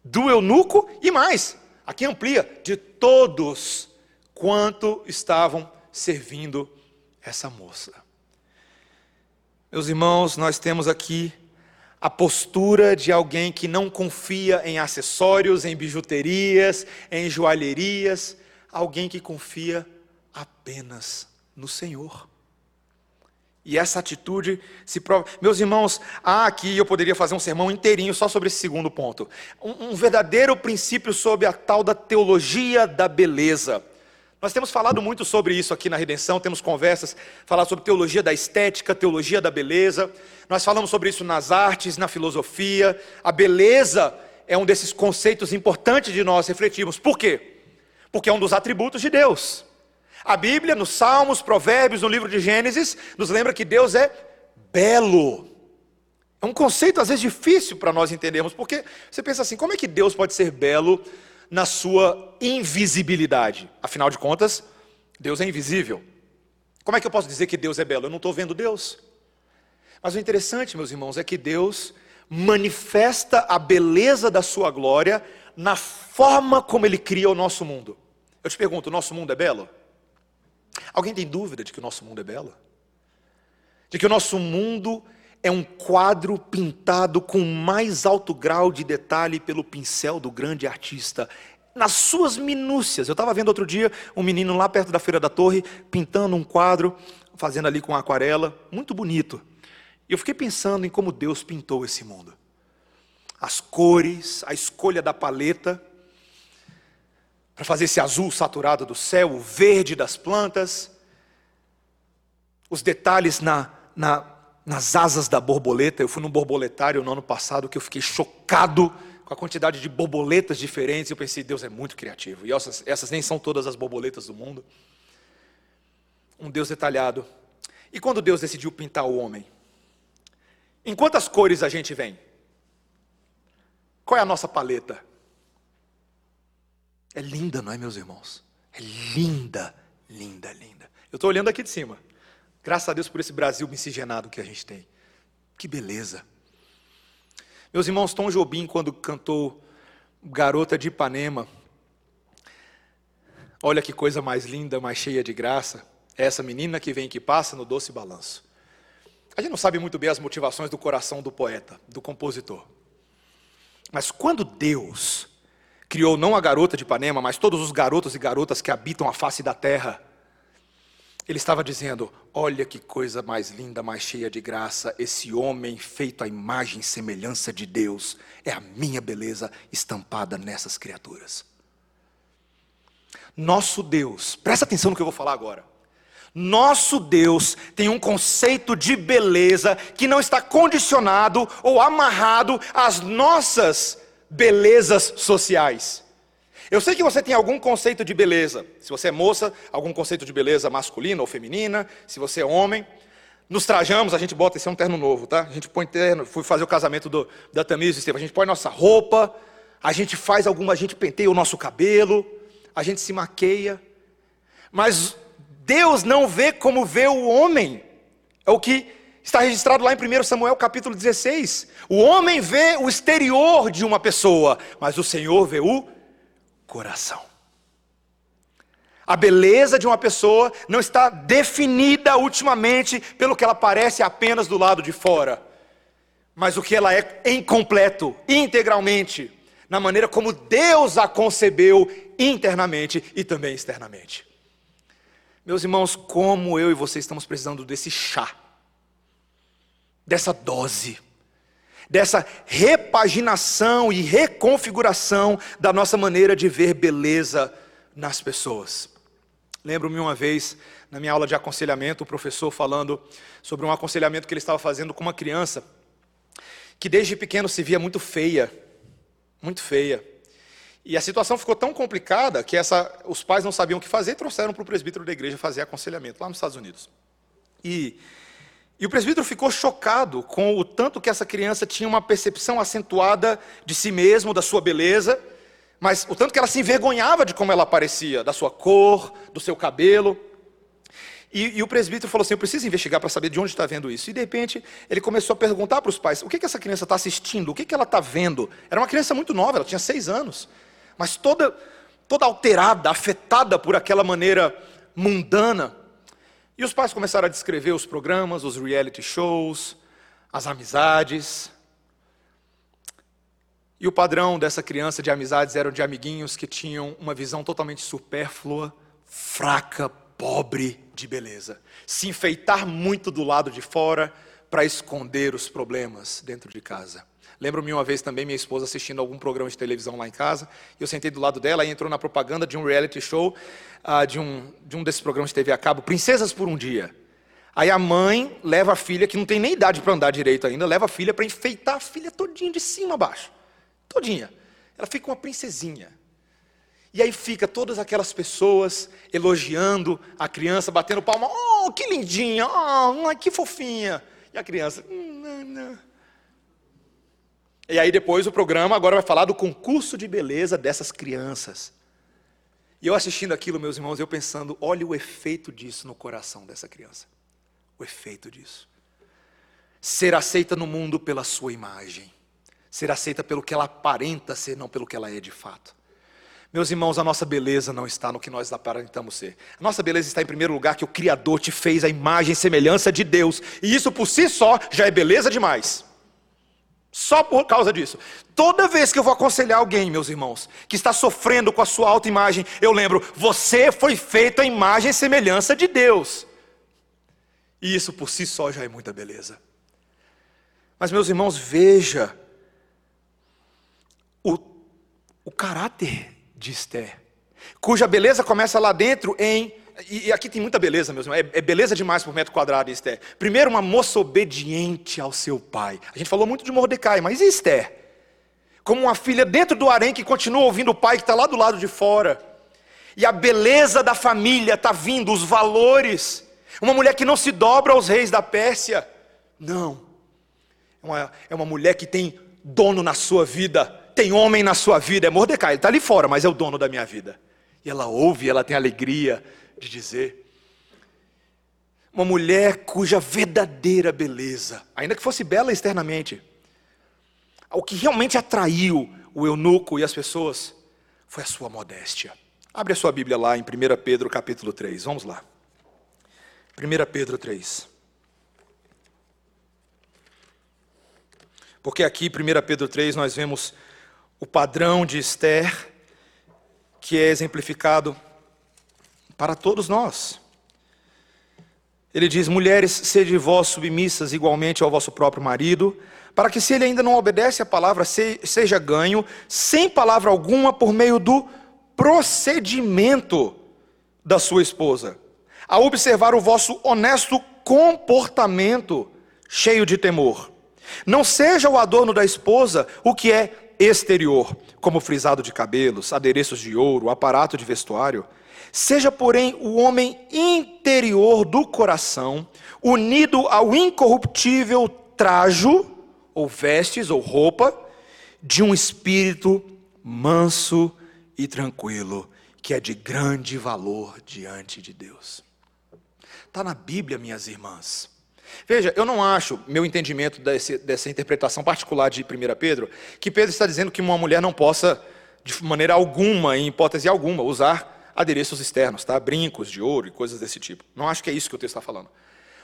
do eunuco e mais. Aqui amplia de todos quanto estavam servindo essa moça. Meus irmãos, nós temos aqui a postura de alguém que não confia em acessórios, em bijuterias, em joalherias, alguém que confia apenas no Senhor. E essa atitude se prova. Meus irmãos, há aqui eu poderia fazer um sermão inteirinho só sobre esse segundo ponto. Um, um verdadeiro princípio sobre a tal da teologia da beleza. Nós temos falado muito sobre isso aqui na Redenção, temos conversas, falar sobre teologia da estética, teologia da beleza. Nós falamos sobre isso nas artes, na filosofia. A beleza é um desses conceitos importantes de nós refletirmos. Por quê? Porque é um dos atributos de Deus. A Bíblia, nos Salmos, Provérbios, no livro de Gênesis, nos lembra que Deus é belo. É um conceito às vezes difícil para nós entendermos, porque você pensa assim: como é que Deus pode ser belo na sua invisibilidade? Afinal de contas, Deus é invisível. Como é que eu posso dizer que Deus é belo? Eu não estou vendo Deus. Mas o interessante, meus irmãos, é que Deus manifesta a beleza da sua glória na forma como Ele cria o nosso mundo. Eu te pergunto: o nosso mundo é belo? Alguém tem dúvida de que o nosso mundo é belo? De que o nosso mundo é um quadro pintado com mais alto grau de detalhe pelo pincel do grande artista, nas suas minúcias. Eu estava vendo outro dia um menino lá perto da Feira da Torre pintando um quadro, fazendo ali com aquarela, muito bonito. E eu fiquei pensando em como Deus pintou esse mundo. As cores, a escolha da paleta, para fazer esse azul saturado do céu, o verde das plantas, os detalhes na, na, nas asas da borboleta. Eu fui num borboletário no ano passado que eu fiquei chocado com a quantidade de borboletas diferentes. Eu pensei, Deus é muito criativo. E essas, essas nem são todas as borboletas do mundo. Um Deus detalhado. E quando Deus decidiu pintar o homem? Em quantas cores a gente vem? Qual é a nossa paleta? É linda, não é, meus irmãos? É linda, linda, linda. Eu estou olhando aqui de cima. Graças a Deus por esse Brasil miscigenado que a gente tem. Que beleza. Meus irmãos, Tom Jobim, quando cantou Garota de Ipanema, olha que coisa mais linda, mais cheia de graça. É essa menina que vem que passa no doce balanço. A gente não sabe muito bem as motivações do coração do poeta, do compositor. Mas quando Deus criou não a garota de Ipanema, mas todos os garotos e garotas que habitam a face da terra. Ele estava dizendo: Olha que coisa mais linda, mais cheia de graça, esse homem feito à imagem e semelhança de Deus, é a minha beleza estampada nessas criaturas. Nosso Deus, presta atenção no que eu vou falar agora. Nosso Deus tem um conceito de beleza que não está condicionado ou amarrado às nossas belezas sociais. Eu sei que você tem algum conceito de beleza. Se você é moça, algum conceito de beleza masculina ou feminina. Se você é homem, nos trajamos, a gente bota, esse é um terno novo, tá? A gente põe terno, fui fazer o casamento do, da Tamires e Estevam, a gente põe nossa roupa, a gente faz alguma, a gente penteia o nosso cabelo, a gente se maqueia. Mas Deus não vê como vê o homem. É o que Está registrado lá em 1 Samuel capítulo 16. O homem vê o exterior de uma pessoa, mas o Senhor vê o coração. A beleza de uma pessoa não está definida ultimamente pelo que ela parece apenas do lado de fora, mas o que ela é em completo, integralmente, na maneira como Deus a concebeu internamente e também externamente. Meus irmãos, como eu e você estamos precisando desse chá dessa dose, dessa repaginação e reconfiguração da nossa maneira de ver beleza nas pessoas. Lembro-me uma vez, na minha aula de aconselhamento, o professor falando sobre um aconselhamento que ele estava fazendo com uma criança que desde pequeno se via muito feia, muito feia. E a situação ficou tão complicada que essa, os pais não sabiam o que fazer e trouxeram para o presbítero da igreja fazer aconselhamento lá nos Estados Unidos. E, e o presbítero ficou chocado com o tanto que essa criança tinha uma percepção acentuada de si mesmo, da sua beleza, mas o tanto que ela se envergonhava de como ela parecia, da sua cor, do seu cabelo. E, e, o presbítero falou assim: Eu preciso investigar para saber de onde está vendo isso. E de repente ele começou a perguntar para os pais: O que, que essa criança está assistindo? O que, que ela está vendo? Era uma criança muito nova, ela tinha seis anos, mas toda, toda alterada, afetada por aquela maneira mundana. E os pais começaram a descrever os programas, os reality shows, as amizades. E o padrão dessa criança de amizades eram de amiguinhos que tinham uma visão totalmente supérflua, fraca, pobre de beleza. Se enfeitar muito do lado de fora para esconder os problemas dentro de casa. Lembro-me uma vez também minha esposa assistindo algum programa de televisão lá em casa, e eu sentei do lado dela e entrou na propaganda de um reality show, uh, de, um, de um desses programas de TV a cabo, Princesas por um Dia. Aí a mãe leva a filha, que não tem nem idade para andar direito ainda, leva a filha para enfeitar a filha todinha de cima a baixo. Todinha. Ela fica uma princesinha. E aí fica todas aquelas pessoas elogiando a criança, batendo palma. Oh, que lindinha! Oh, que fofinha! E a criança. Hum, não, não. E aí depois o programa agora vai falar do concurso de beleza dessas crianças. E eu assistindo aquilo, meus irmãos, eu pensando, olha o efeito disso no coração dessa criança. O efeito disso. Ser aceita no mundo pela sua imagem. Ser aceita pelo que ela aparenta ser, não pelo que ela é de fato. Meus irmãos, a nossa beleza não está no que nós aparentamos ser. A nossa beleza está em primeiro lugar que o Criador te fez a imagem e semelhança de Deus. E isso por si só já é beleza demais. Só por causa disso. Toda vez que eu vou aconselhar alguém, meus irmãos, que está sofrendo com a sua autoimagem, eu lembro, você foi feito a imagem e semelhança de Deus. E isso por si só já é muita beleza. Mas, meus irmãos, veja o, o caráter de Esther, cuja beleza começa lá dentro em. E, aqui tem muita beleza, meus irmãos, é, é beleza demais por metro quadrado, Esther. Primeiro, uma moça obediente ao seu pai. A gente falou muito de Mordecai, mas e Esther? Como uma filha dentro do harém que continua ouvindo o pai que está lá do lado de fora. E a beleza da família está vindo, os valores. Uma mulher que não se dobra aos reis da Pérsia. Não. É uma, é uma mulher que tem dono na sua vida tem homem na sua vida, é Mordecai, ele está ali fora, mas é o dono da minha vida. E ela ouve, ela tem alegria de dizer. Uma mulher cuja verdadeira beleza, ainda que fosse bela externamente, o que realmente atraiu o eunuco e as pessoas foi a sua modéstia. Abre a sua Bíblia lá em 1 Pedro capítulo 3, vamos lá. 1 Pedro 3. Porque aqui, 1 Pedro 3, nós vemos o padrão de Esther, que é exemplificado para todos nós. Ele diz: Mulheres, sede vós submissas igualmente ao vosso próprio marido, para que, se ele ainda não obedece à palavra, seja ganho, sem palavra alguma, por meio do procedimento da sua esposa, a observar o vosso honesto comportamento, cheio de temor. Não seja o adorno da esposa o que é exterior, como frisado de cabelos, adereços de ouro, aparato de vestuário, seja, porém, o homem interior do coração, unido ao incorruptível trajo, ou vestes, ou roupa, de um espírito manso e tranquilo, que é de grande valor diante de Deus. Está na Bíblia, minhas irmãs. Veja, eu não acho, meu entendimento desse, dessa interpretação particular de 1 Pedro, que Pedro está dizendo que uma mulher não possa, de maneira alguma, em hipótese alguma, usar adereços externos, tá? brincos de ouro e coisas desse tipo. Não acho que é isso que o texto está falando.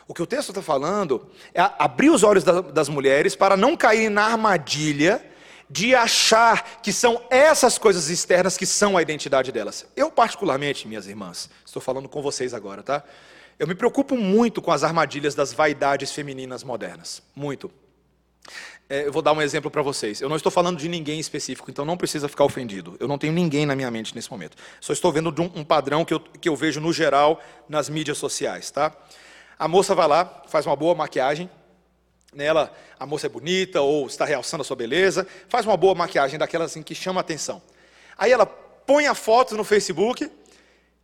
O que o texto está falando é abrir os olhos das mulheres para não cair na armadilha de achar que são essas coisas externas que são a identidade delas. Eu, particularmente, minhas irmãs, estou falando com vocês agora, tá? Eu me preocupo muito com as armadilhas das vaidades femininas modernas. Muito. É, eu vou dar um exemplo para vocês. Eu não estou falando de ninguém específico, então não precisa ficar ofendido. Eu não tenho ninguém na minha mente nesse momento. Só estou vendo um, um padrão que eu, que eu vejo no geral nas mídias sociais. Tá? A moça vai lá, faz uma boa maquiagem, nela a moça é bonita ou está realçando a sua beleza, faz uma boa maquiagem daquela assim que chama atenção. Aí ela põe a foto no Facebook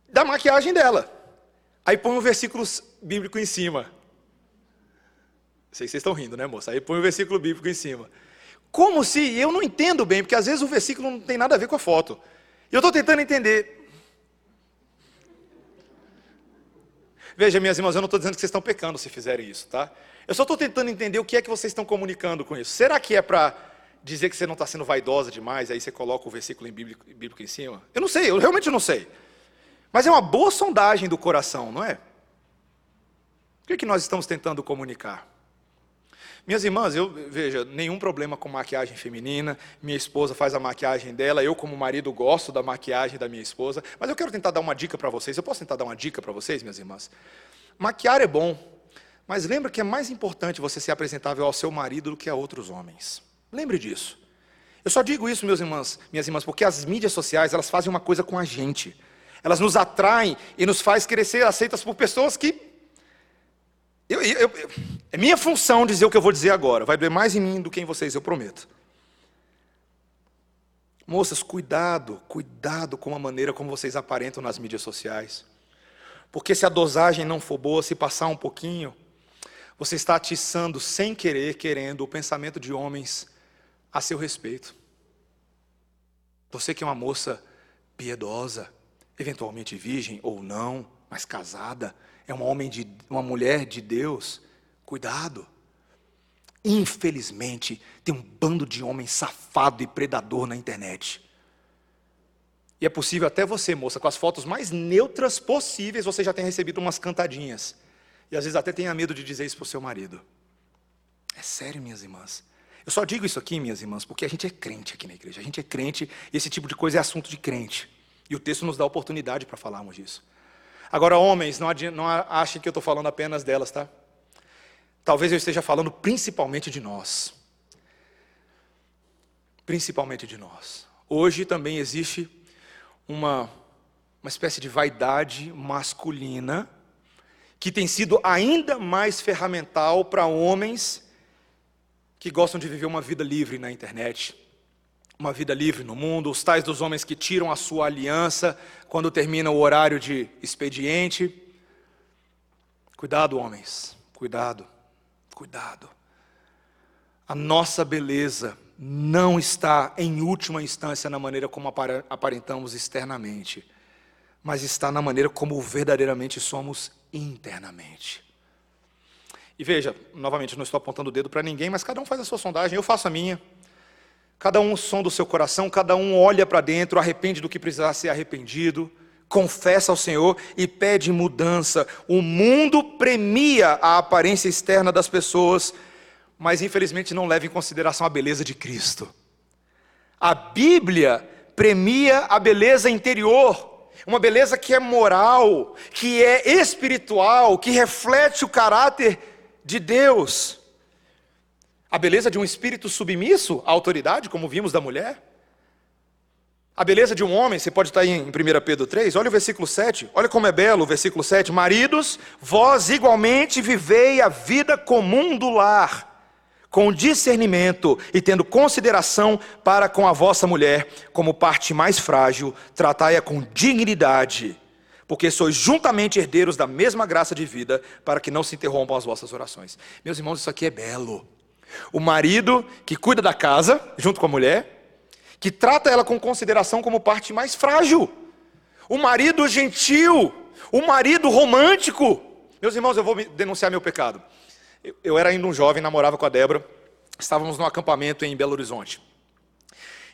da maquiagem dela. Aí põe um versículo bíblico em cima. Sei que vocês estão rindo, né, moça? Aí põe um versículo bíblico em cima. Como se eu não entendo bem, porque às vezes o versículo não tem nada a ver com a foto. E eu estou tentando entender. Veja, minhas irmãs, eu não estou dizendo que vocês estão pecando se fizerem isso, tá? Eu só estou tentando entender o que é que vocês estão comunicando com isso. Será que é para dizer que você não está sendo vaidosa demais, aí você coloca o versículo bíblico, bíblico em cima? Eu não sei, eu realmente não sei. Mas é uma boa sondagem do coração, não é? O que, é que nós estamos tentando comunicar? Minhas irmãs, eu veja, nenhum problema com maquiagem feminina. Minha esposa faz a maquiagem dela. Eu, como marido, gosto da maquiagem da minha esposa. Mas eu quero tentar dar uma dica para vocês. Eu posso tentar dar uma dica para vocês, minhas irmãs? Maquiar é bom, mas lembra que é mais importante você ser apresentável ao seu marido do que a outros homens. Lembre disso. Eu só digo isso, meus irmãos, minhas irmãs, porque as mídias sociais, elas fazem uma coisa com a gente. Elas nos atraem e nos faz crescer aceitas por pessoas que eu, eu, eu, é minha função dizer o que eu vou dizer agora. Vai doer mais em mim do que em vocês, eu prometo. Moças, cuidado, cuidado com a maneira como vocês aparentam nas mídias sociais. Porque se a dosagem não for boa, se passar um pouquinho, você está atiçando sem querer, querendo, o pensamento de homens a seu respeito. Você que é uma moça piedosa, eventualmente virgem ou não, mas casada, é um homem de uma mulher de Deus, cuidado. Infelizmente, tem um bando de homens safado e predador na internet. E é possível até você, moça, com as fotos mais neutras possíveis, você já tem recebido umas cantadinhas. E às vezes até tenha medo de dizer isso para o seu marido. É sério, minhas irmãs. Eu só digo isso aqui, minhas irmãs, porque a gente é crente aqui na igreja. A gente é crente e esse tipo de coisa é assunto de crente. E o texto nos dá oportunidade para falarmos disso. Agora, homens, não, não achem que eu estou falando apenas delas, tá? Talvez eu esteja falando principalmente de nós. Principalmente de nós. Hoje também existe uma, uma espécie de vaidade masculina que tem sido ainda mais ferramental para homens que gostam de viver uma vida livre na internet, uma vida livre no mundo, os tais dos homens que tiram a sua aliança quando termina o horário de expediente. Cuidado, homens, cuidado, cuidado. A nossa beleza não está, em última instância, na maneira como aparentamos externamente, mas está na maneira como verdadeiramente somos internamente. E veja, novamente, não estou apontando o dedo para ninguém, mas cada um faz a sua sondagem, eu faço a minha. Cada um som do seu coração, cada um olha para dentro, arrepende do que precisar ser arrependido, confessa ao Senhor e pede mudança. O mundo premia a aparência externa das pessoas, mas infelizmente não leva em consideração a beleza de Cristo. A Bíblia premia a beleza interior uma beleza que é moral, que é espiritual, que reflete o caráter de Deus. A beleza de um espírito submisso à autoridade, como vimos da mulher. A beleza de um homem, você pode estar em 1 Pedro 3, olha o versículo 7, olha como é belo o versículo 7. Maridos, vós igualmente vivei a vida comum do lar com discernimento e tendo consideração para com a vossa mulher, como parte mais frágil, tratai-a com dignidade, porque sois juntamente herdeiros da mesma graça de vida, para que não se interrompam as vossas orações. Meus irmãos, isso aqui é belo. O marido que cuida da casa, junto com a mulher, que trata ela com consideração como parte mais frágil. O marido gentil, o marido romântico. Meus irmãos, eu vou denunciar meu pecado. Eu era ainda um jovem, namorava com a Débora, estávamos num acampamento em Belo Horizonte.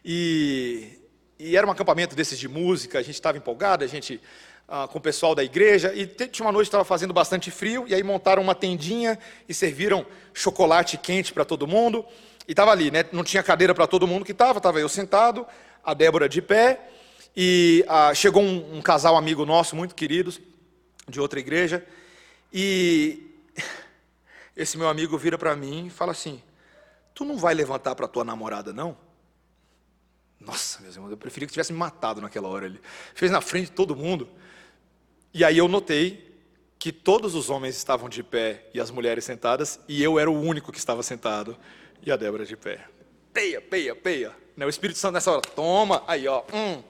E, e era um acampamento desses de música, a gente estava empolgado, a gente ah, com o pessoal da igreja, e tinha uma noite que estava fazendo bastante frio, e aí montaram uma tendinha e serviram chocolate quente para todo mundo. E estava ali, né? não tinha cadeira para todo mundo que estava, estava eu sentado, a Débora de pé, e ah, chegou um, um casal amigo nosso, muito queridos, de outra igreja, e esse meu amigo vira para mim e fala assim: Tu não vai levantar para tua namorada, não? Nossa, meus irmãos, eu preferia que tivesse me matado naquela hora. Ele fez na frente de todo mundo. E aí eu notei que todos os homens estavam de pé e as mulheres sentadas, e eu era o único que estava sentado, e a Débora de pé. Peia, peia, peia. Né, o Espírito Santo nessa hora, toma, aí ó. Hum.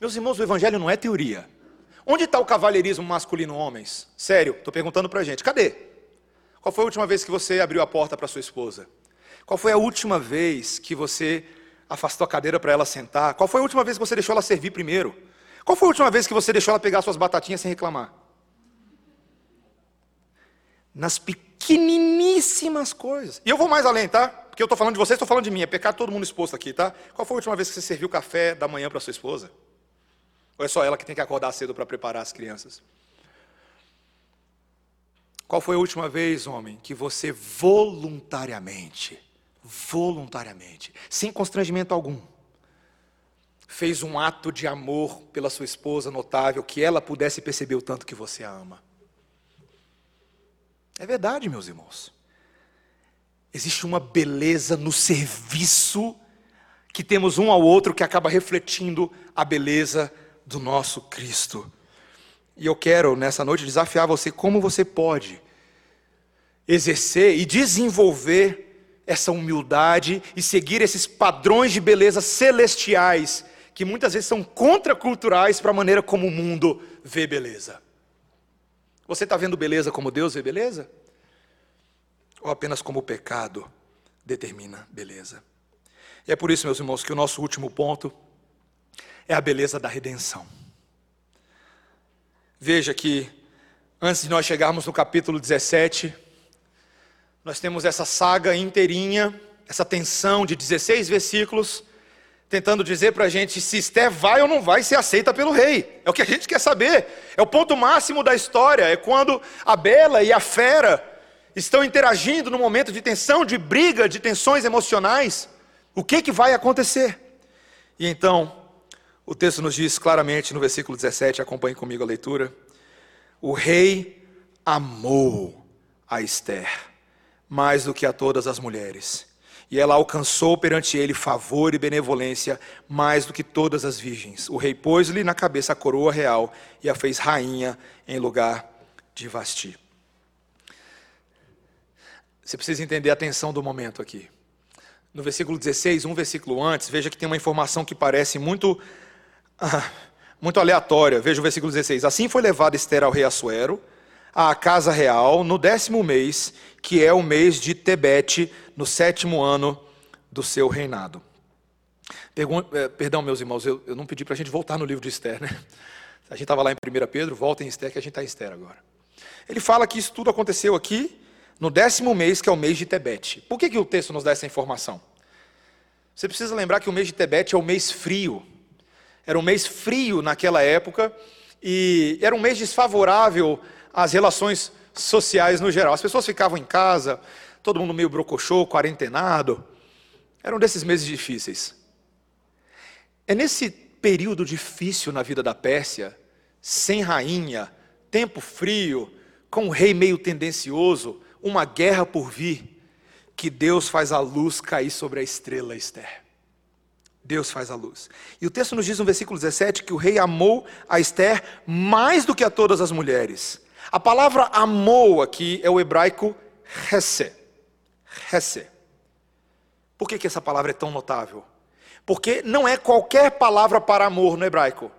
Meus irmãos, o Evangelho não é teoria. Onde está o cavalheirismo masculino, homens? Sério, estou perguntando para a gente. Cadê? Qual foi a última vez que você abriu a porta para sua esposa? Qual foi a última vez que você afastou a cadeira para ela sentar? Qual foi a última vez que você deixou ela servir primeiro? Qual foi a última vez que você deixou ela pegar suas batatinhas sem reclamar? Nas pequeniníssimas coisas. E eu vou mais além, tá? Porque eu estou falando de vocês, estou falando de mim. É pecado todo mundo exposto aqui, tá? Qual foi a última vez que você serviu café da manhã para sua esposa? Ou é só ela que tem que acordar cedo para preparar as crianças? Qual foi a última vez, homem, que você voluntariamente, voluntariamente, sem constrangimento algum, fez um ato de amor pela sua esposa notável, que ela pudesse perceber o tanto que você a ama? É verdade, meus irmãos. Existe uma beleza no serviço que temos um ao outro que acaba refletindo a beleza do nosso Cristo. E eu quero nessa noite desafiar você como você pode exercer e desenvolver essa humildade e seguir esses padrões de beleza celestiais que muitas vezes são contraculturais para a maneira como o mundo vê beleza. Você está vendo beleza como Deus vê beleza? Ou apenas como o pecado determina beleza? E é por isso, meus irmãos, que o nosso último ponto é a beleza da redenção. Veja que, antes de nós chegarmos no capítulo 17, nós temos essa saga inteirinha, essa tensão de 16 versículos, tentando dizer para a gente se Esther vai ou não vai ser aceita pelo rei. É o que a gente quer saber. É o ponto máximo da história. É quando a Bela e a Fera estão interagindo no momento de tensão, de briga, de tensões emocionais. O que, que vai acontecer? E então, o texto nos diz claramente no versículo 17, acompanhe comigo a leitura. O rei amou a Esther mais do que a todas as mulheres, e ela alcançou perante ele favor e benevolência mais do que todas as virgens. O rei pôs-lhe na cabeça a coroa real e a fez rainha em lugar de Vasti. Você precisa entender a tensão do momento aqui. No versículo 16, um versículo antes, veja que tem uma informação que parece muito ah, muito aleatória. Veja o versículo 16. Assim foi levada Esther ao rei Assuero, à casa real, no décimo mês, que é o mês de Tebete, no sétimo ano do seu reinado. Pergun eh, perdão, meus irmãos, eu, eu não pedi para a gente voltar no livro de Esther, né? A gente estava lá em 1 Pedro, volta em Esther, que a gente está em Esther agora. Ele fala que isso tudo aconteceu aqui, no décimo mês, que é o mês de Tebete. Por que, que o texto nos dá essa informação? Você precisa lembrar que o mês de Tebete é o mês frio. Era um mês frio naquela época e era um mês desfavorável às relações sociais no geral. As pessoas ficavam em casa, todo mundo meio brocochô, quarentenado. Era um desses meses difíceis. É nesse período difícil na vida da Pérsia, sem rainha, tempo frio, com um rei meio tendencioso, uma guerra por vir, que Deus faz a luz cair sobre a estrela Esther. Deus faz a luz. E o texto nos diz no versículo 17 que o rei amou a Esther mais do que a todas as mulheres. A palavra amou aqui é o hebraico hesse. Hesse. Por que, que essa palavra é tão notável? Porque não é qualquer palavra para amor no hebraico.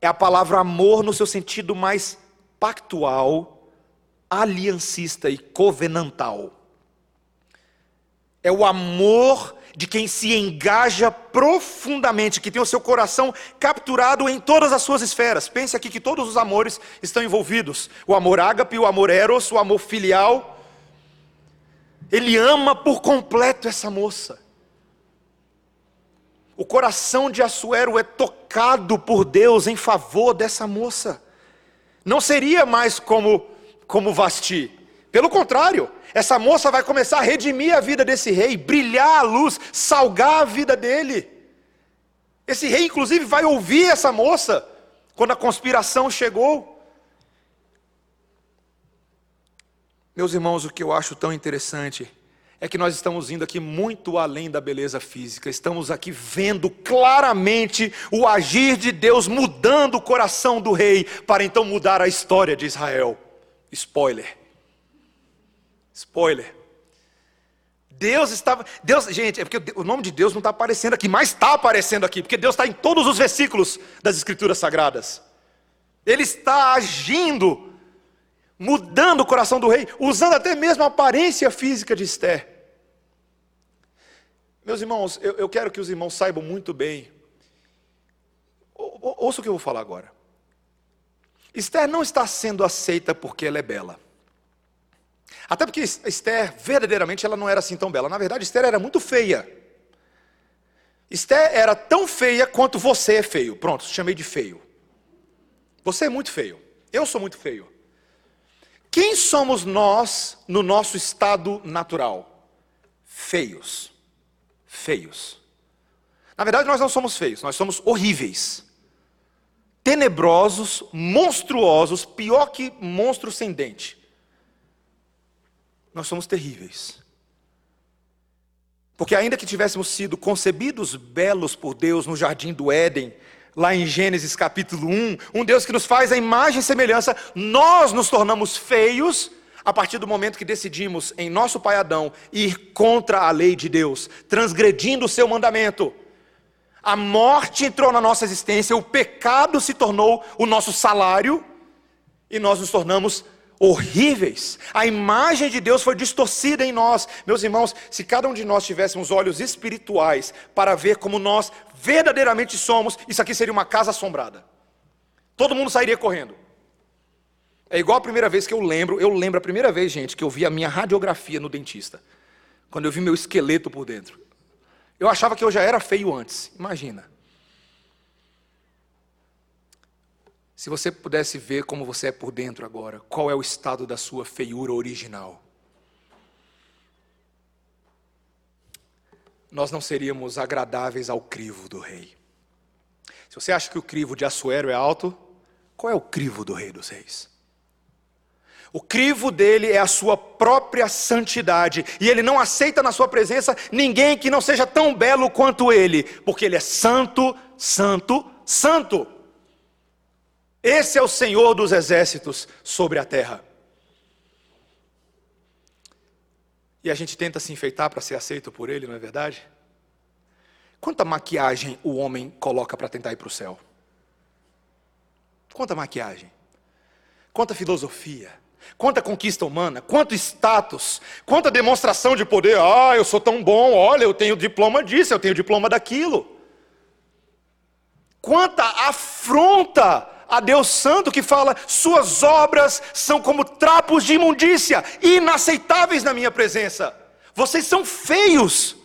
É a palavra amor no seu sentido mais pactual, aliancista e covenantal. É o amor de quem se engaja profundamente, que tem o seu coração capturado em todas as suas esferas. Pense aqui que todos os amores estão envolvidos: o amor ágape, o amor eros, o amor filial. Ele ama por completo essa moça. O coração de Assuero é tocado por Deus em favor dessa moça. Não seria mais como como Vasti. Pelo contrário, essa moça vai começar a redimir a vida desse rei, brilhar a luz, salgar a vida dele. Esse rei, inclusive, vai ouvir essa moça quando a conspiração chegou. Meus irmãos, o que eu acho tão interessante é que nós estamos indo aqui muito além da beleza física, estamos aqui vendo claramente o agir de Deus mudando o coração do rei, para então mudar a história de Israel. Spoiler. Spoiler. Deus estava. Deus, gente, é porque o nome de Deus não está aparecendo aqui, mas está aparecendo aqui, porque Deus está em todos os versículos das Escrituras Sagradas. Ele está agindo mudando o coração do rei, usando até mesmo a aparência física de Esther. Meus irmãos, eu, eu quero que os irmãos saibam muito bem. Ou, ouça o que eu vou falar agora. Esther não está sendo aceita porque ela é bela. Até porque Esther, verdadeiramente, ela não era assim tão bela. Na verdade, Esther era muito feia. Esther era tão feia quanto você é feio. Pronto, chamei de feio. Você é muito feio. Eu sou muito feio. Quem somos nós no nosso estado natural? Feios. Feios. Na verdade, nós não somos feios, nós somos horríveis. Tenebrosos, monstruosos, pior que monstro sem dente. Nós somos terríveis. Porque, ainda que tivéssemos sido concebidos belos por Deus no jardim do Éden, lá em Gênesis capítulo 1, um Deus que nos faz a imagem e semelhança, nós nos tornamos feios a partir do momento que decidimos, em nosso pai Adão, ir contra a lei de Deus, transgredindo o seu mandamento. A morte entrou na nossa existência, o pecado se tornou o nosso salário e nós nos tornamos horríveis. A imagem de Deus foi distorcida em nós. Meus irmãos, se cada um de nós tivéssemos olhos espirituais para ver como nós verdadeiramente somos, isso aqui seria uma casa assombrada. Todo mundo sairia correndo. É igual a primeira vez que eu lembro, eu lembro a primeira vez, gente, que eu vi a minha radiografia no dentista. Quando eu vi meu esqueleto por dentro. Eu achava que eu já era feio antes. Imagina. Se você pudesse ver como você é por dentro agora, qual é o estado da sua feiura original? Nós não seríamos agradáveis ao crivo do rei. Se você acha que o crivo de Assuero é alto, qual é o crivo do rei dos reis? O crivo dele é a sua própria santidade, e ele não aceita na sua presença ninguém que não seja tão belo quanto ele, porque ele é santo, santo, santo. Esse é o Senhor dos exércitos sobre a terra. E a gente tenta se enfeitar para ser aceito por Ele, não é verdade? Quanta maquiagem o homem coloca para tentar ir para o céu? Quanta maquiagem? Quanta filosofia? Quanta conquista humana? Quanto status? Quanta demonstração de poder? Ah, eu sou tão bom, olha, eu tenho diploma disso, eu tenho diploma daquilo. Quanta afronta a Deus Santo que fala: Suas obras são como trapos de imundícia, inaceitáveis na minha presença. Vocês são feios,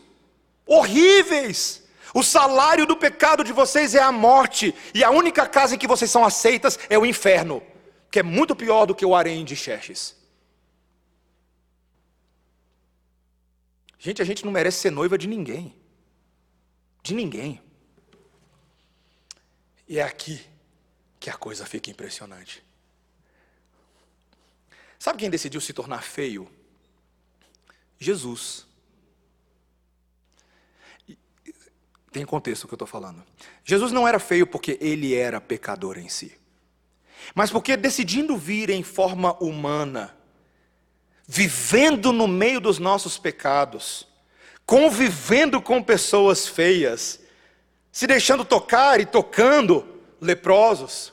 horríveis. O salário do pecado de vocês é a morte, e a única casa em que vocês são aceitas é o inferno, que é muito pior do que o harém de Xerxes. Gente, a gente não merece ser noiva de ninguém. De ninguém. E é aqui que a coisa fica impressionante. Sabe quem decidiu se tornar feio? Jesus. Tem contexto o que eu estou falando. Jesus não era feio porque ele era pecador em si, mas porque decidindo vir em forma humana, vivendo no meio dos nossos pecados, convivendo com pessoas feias, se deixando tocar e tocando leprosos,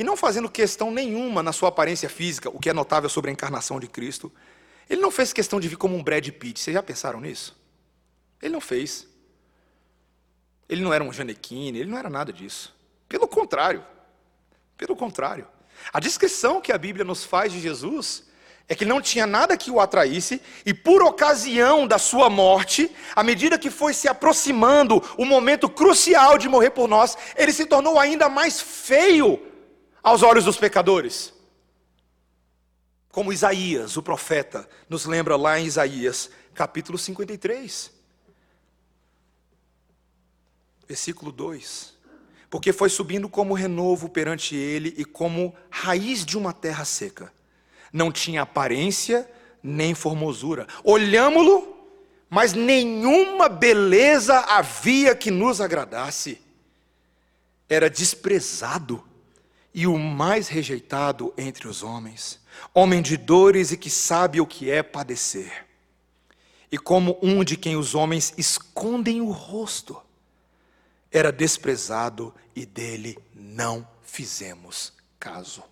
e não fazendo questão nenhuma na sua aparência física, o que é notável sobre a encarnação de Cristo. Ele não fez questão de vir como um Brad Pitt. Vocês já pensaram nisso? Ele não fez. Ele não era um Janequine, ele não era nada disso. Pelo contrário. Pelo contrário. A descrição que a Bíblia nos faz de Jesus é que não tinha nada que o atraísse, e por ocasião da sua morte, à medida que foi se aproximando o momento crucial de morrer por nós, ele se tornou ainda mais feio aos olhos dos pecadores. Como Isaías, o profeta, nos lembra lá em Isaías, capítulo 53, versículo 2. Porque foi subindo como renovo perante ele e como raiz de uma terra seca. Não tinha aparência, nem formosura. Olhámo-lo, mas nenhuma beleza havia que nos agradasse. Era desprezado e o mais rejeitado entre os homens, homem de dores e que sabe o que é padecer. E como um de quem os homens escondem o rosto, era desprezado e dele não fizemos caso.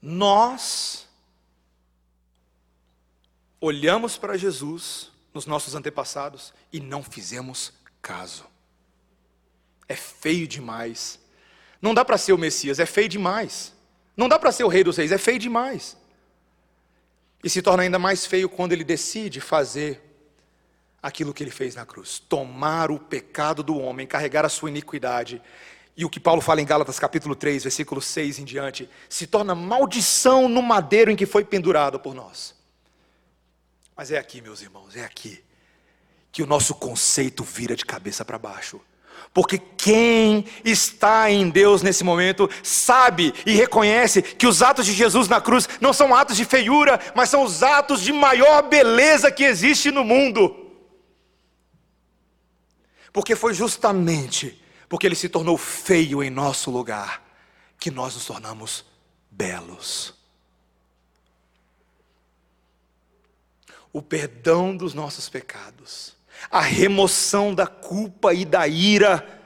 Nós olhamos para Jesus nos nossos antepassados e não fizemos caso. É feio demais. Não dá para ser o Messias, é feio demais. Não dá para ser o Rei dos Reis, é feio demais. E se torna ainda mais feio quando ele decide fazer aquilo que ele fez na cruz: tomar o pecado do homem, carregar a sua iniquidade e o que Paulo fala em Gálatas capítulo 3, versículo 6 em diante, se torna maldição no madeiro em que foi pendurado por nós. Mas é aqui, meus irmãos, é aqui que o nosso conceito vira de cabeça para baixo. Porque quem está em Deus nesse momento sabe e reconhece que os atos de Jesus na cruz não são atos de feiura, mas são os atos de maior beleza que existe no mundo. Porque foi justamente porque ele se tornou feio em nosso lugar, que nós nos tornamos belos. O perdão dos nossos pecados, a remoção da culpa e da ira,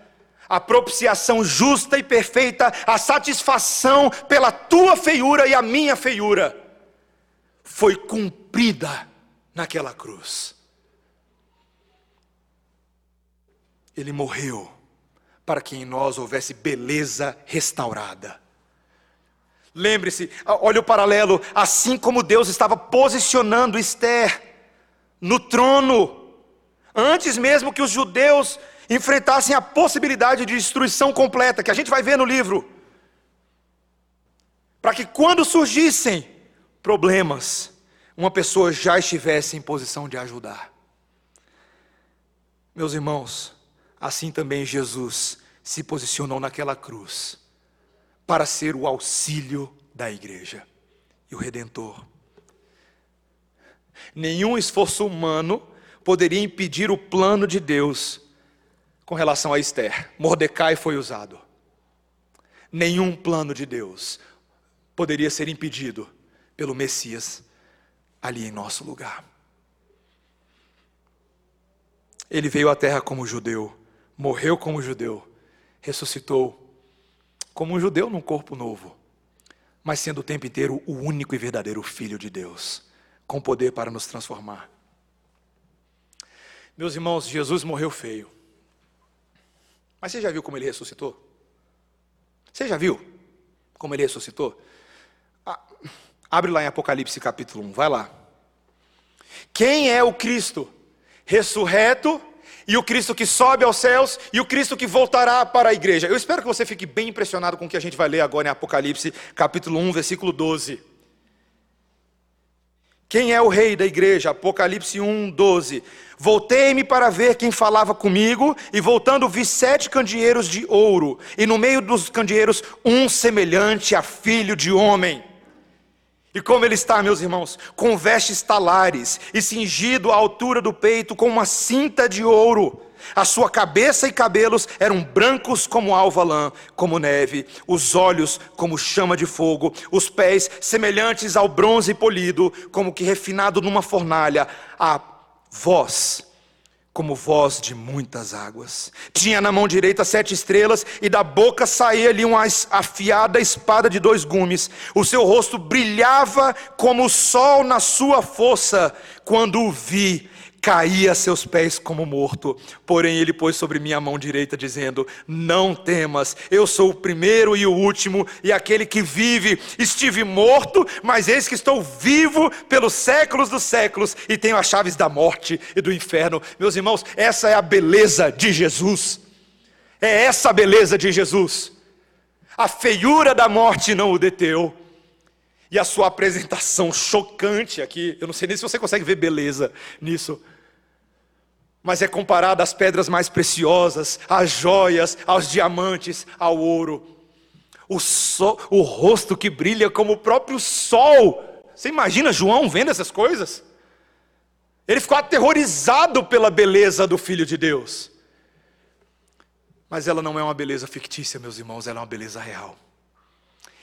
a propiciação justa e perfeita, a satisfação pela tua feiura e a minha feiura, foi cumprida naquela cruz. Ele morreu para que em nós houvesse beleza restaurada. Lembre-se, olha o paralelo, assim como Deus estava posicionando Esther no trono, antes mesmo que os judeus enfrentassem a possibilidade de destruição completa, que a gente vai ver no livro, para que quando surgissem problemas, uma pessoa já estivesse em posição de ajudar. Meus irmãos, assim também Jesus se posicionou naquela cruz para ser o auxílio da igreja e o redentor. Nenhum esforço humano poderia impedir o plano de Deus com relação a Esther. Mordecai foi usado. Nenhum plano de Deus poderia ser impedido pelo Messias ali em nosso lugar. Ele veio à terra como judeu morreu como judeu, ressuscitou como um judeu num corpo novo, mas sendo o tempo inteiro o único e verdadeiro Filho de Deus, com poder para nos transformar. Meus irmãos, Jesus morreu feio. Mas você já viu como ele ressuscitou? Você já viu como ele ressuscitou? Ah, abre lá em Apocalipse capítulo 1, vai lá. Quem é o Cristo? Ressurreto e o Cristo que sobe aos céus, e o Cristo que voltará para a igreja. Eu espero que você fique bem impressionado com o que a gente vai ler agora em Apocalipse, capítulo 1, versículo 12. Quem é o rei da igreja? Apocalipse 1, 12. Voltei-me para ver quem falava comigo, e voltando vi sete candeeiros de ouro, e no meio dos candeeiros um semelhante a filho de homem. E como ele está, meus irmãos? Com vestes talares e cingido à altura do peito com uma cinta de ouro. A sua cabeça e cabelos eram brancos como alva lã, como neve, os olhos como chama de fogo, os pés semelhantes ao bronze polido, como que refinado numa fornalha, a voz como voz de muitas águas. Tinha na mão direita sete estrelas, e da boca saía-lhe uma afiada espada de dois gumes. O seu rosto brilhava como o sol na sua força. Quando o vi, caí a seus pés como morto. Porém, ele pôs sobre mim a mão direita, dizendo: Não temas, eu sou o primeiro e o último, e aquele que vive. Estive morto, mas eis que estou vivo pelos séculos dos séculos, e tenho as chaves da morte e do inferno. Meus irmãos, essa é a beleza de Jesus. É essa a beleza de Jesus. A feiura da morte não o deteu. E a sua apresentação chocante aqui, eu não sei nem se você consegue ver beleza nisso mas é comparada às pedras mais preciosas, às joias, aos diamantes, ao ouro. o, o rosto que brilha como o próprio sol. Você imagina João vendo essas coisas? Ele ficou aterrorizado pela beleza do Filho de Deus. Mas ela não é uma beleza fictícia, meus irmãos, ela é uma beleza real.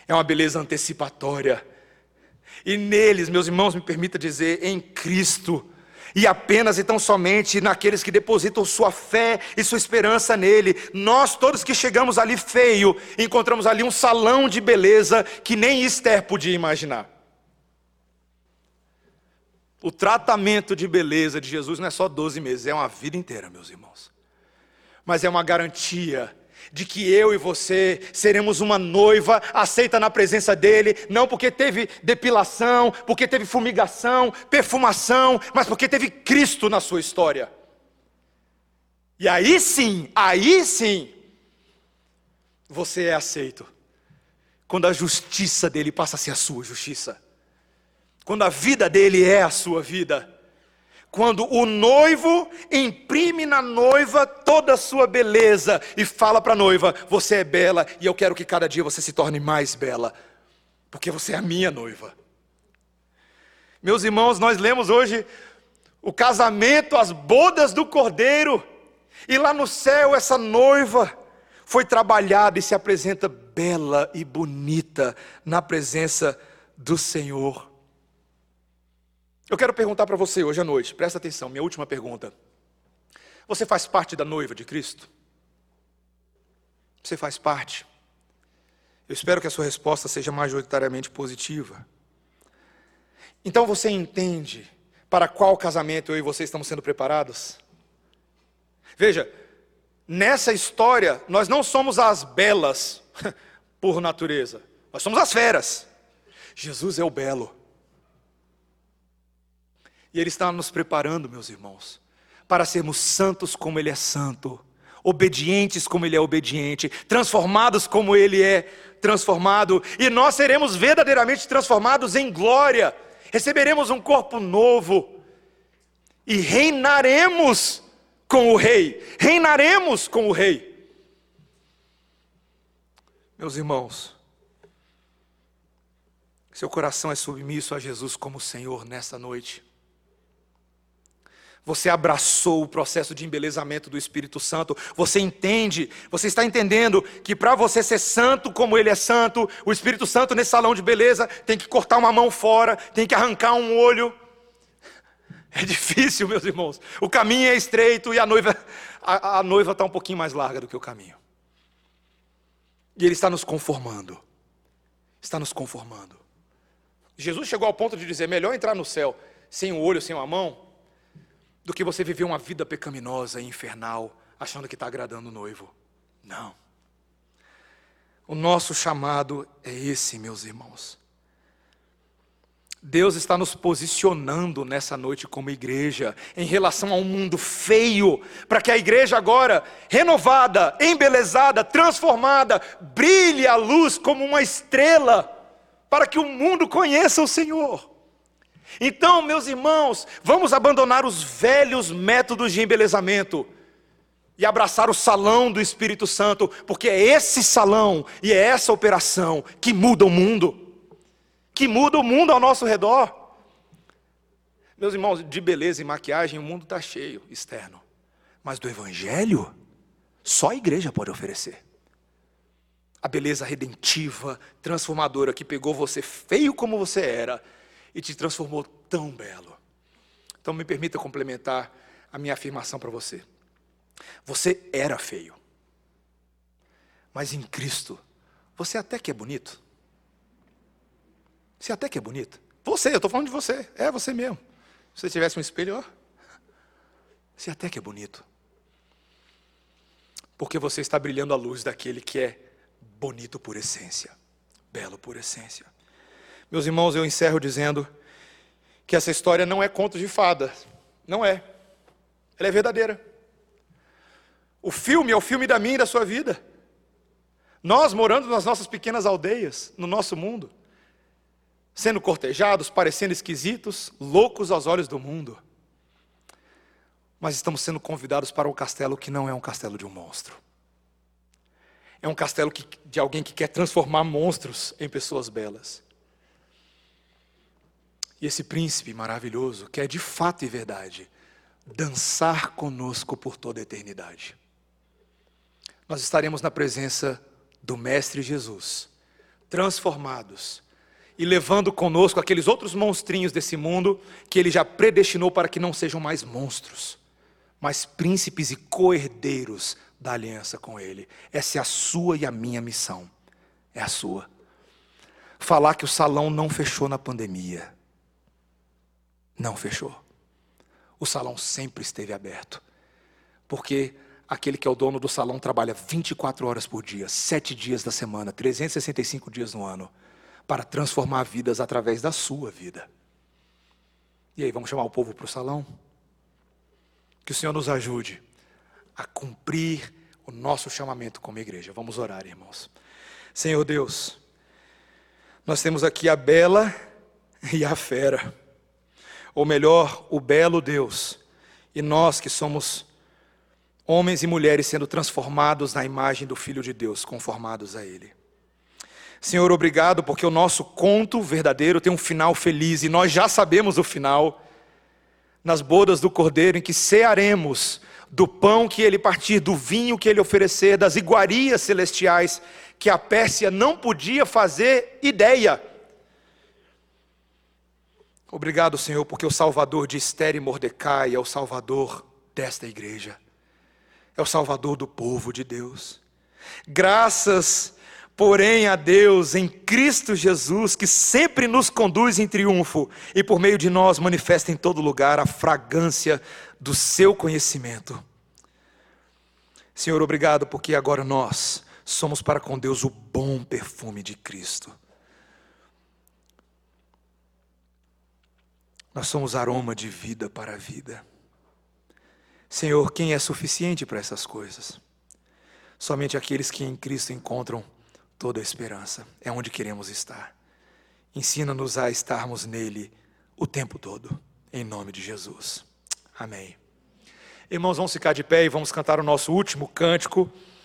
É uma beleza antecipatória. E neles, meus irmãos, me permita dizer, em Cristo, e apenas e tão somente naqueles que depositam sua fé e sua esperança nele. Nós, todos que chegamos ali feio, encontramos ali um salão de beleza que nem Esther podia imaginar. O tratamento de beleza de Jesus não é só 12 meses, é uma vida inteira, meus irmãos. Mas é uma garantia de que eu e você seremos uma noiva aceita na presença dele, não porque teve depilação, porque teve fumigação, perfumação, mas porque teve Cristo na sua história. E aí sim, aí sim, você é aceito. Quando a justiça dele passa a ser a sua justiça. Quando a vida dele é a sua vida quando o noivo imprime na noiva toda a sua beleza e fala para a noiva: Você é bela e eu quero que cada dia você se torne mais bela, porque você é a minha noiva. Meus irmãos, nós lemos hoje o casamento, as bodas do cordeiro, e lá no céu essa noiva foi trabalhada e se apresenta bela e bonita na presença do Senhor. Eu quero perguntar para você hoje à noite, presta atenção, minha última pergunta. Você faz parte da noiva de Cristo? Você faz parte? Eu espero que a sua resposta seja majoritariamente positiva. Então você entende para qual casamento eu e você estamos sendo preparados? Veja, nessa história, nós não somos as belas por natureza, nós somos as feras. Jesus é o belo. E Ele está nos preparando, meus irmãos, para sermos santos como Ele é santo, obedientes como Ele é obediente, transformados como Ele é transformado, e nós seremos verdadeiramente transformados em glória, receberemos um corpo novo e reinaremos com o Rei, reinaremos com o Rei. Meus irmãos, seu coração é submisso a Jesus como Senhor nesta noite. Você abraçou o processo de embelezamento do Espírito Santo. Você entende, você está entendendo que para você ser santo como Ele é santo, o Espírito Santo nesse salão de beleza tem que cortar uma mão fora, tem que arrancar um olho. É difícil, meus irmãos. O caminho é estreito e a noiva a, a noiva está um pouquinho mais larga do que o caminho. E Ele está nos conformando. Está nos conformando. Jesus chegou ao ponto de dizer: melhor entrar no céu sem um olho, sem uma mão, do que você viver uma vida pecaminosa e infernal, achando que está agradando o noivo. Não. O nosso chamado é esse, meus irmãos. Deus está nos posicionando nessa noite como igreja, em relação a um mundo feio, para que a igreja agora, renovada, embelezada, transformada, brilhe a luz como uma estrela, para que o mundo conheça o Senhor. Então, meus irmãos, vamos abandonar os velhos métodos de embelezamento e abraçar o salão do Espírito Santo, porque é esse salão e é essa operação que muda o mundo, que muda o mundo ao nosso redor. Meus irmãos, de beleza e maquiagem o mundo está cheio, externo, mas do Evangelho, só a igreja pode oferecer. A beleza redentiva, transformadora, que pegou você feio como você era e te transformou tão belo. Então me permita complementar a minha afirmação para você. Você era feio, mas em Cristo você até que é bonito. Você até que é bonito. Você, eu estou falando de você, é você mesmo. Se você tivesse um espelho, ó, você até que é bonito. Porque você está brilhando a luz daquele que é bonito por essência, belo por essência. Meus irmãos, eu encerro dizendo que essa história não é conto de fada. Não é. Ela é verdadeira. O filme é o filme da minha e da sua vida. Nós morando nas nossas pequenas aldeias, no nosso mundo, sendo cortejados, parecendo esquisitos, loucos aos olhos do mundo. Mas estamos sendo convidados para um castelo que não é um castelo de um monstro. é um castelo que, de alguém que quer transformar monstros em pessoas belas. E esse príncipe maravilhoso quer de fato e verdade dançar conosco por toda a eternidade. Nós estaremos na presença do Mestre Jesus, transformados e levando conosco aqueles outros monstrinhos desse mundo que ele já predestinou para que não sejam mais monstros, mas príncipes e coerdeiros da aliança com Ele. Essa é a sua e a minha missão. É a sua. Falar que o salão não fechou na pandemia. Não fechou. O salão sempre esteve aberto. Porque aquele que é o dono do salão trabalha 24 horas por dia, 7 dias da semana, 365 dias no ano, para transformar vidas através da sua vida. E aí, vamos chamar o povo para o salão? Que o Senhor nos ajude a cumprir o nosso chamamento como igreja. Vamos orar, irmãos. Senhor Deus, nós temos aqui a bela e a fera, ou melhor, o belo Deus, e nós que somos homens e mulheres sendo transformados na imagem do Filho de Deus, conformados a Ele. Senhor, obrigado porque o nosso conto verdadeiro tem um final feliz e nós já sabemos o final nas bodas do Cordeiro, em que cearemos do pão que ele partir, do vinho que ele oferecer, das iguarias celestiais que a Pérsia não podia fazer ideia. Obrigado, Senhor, porque o Salvador de Esther e Mordecai é o Salvador desta igreja, é o Salvador do povo de Deus. Graças porém a Deus em Cristo Jesus, que sempre nos conduz em triunfo e por meio de nós manifesta em todo lugar a fragrância do seu conhecimento. Senhor, obrigado porque agora nós somos para com Deus o bom perfume de Cristo. Nós somos aroma de vida para a vida. Senhor, quem é suficiente para essas coisas? Somente aqueles que em Cristo encontram toda a esperança. É onde queremos estar. Ensina-nos a estarmos nele o tempo todo, em nome de Jesus. Amém. Irmãos, vamos ficar de pé e vamos cantar o nosso último cântico.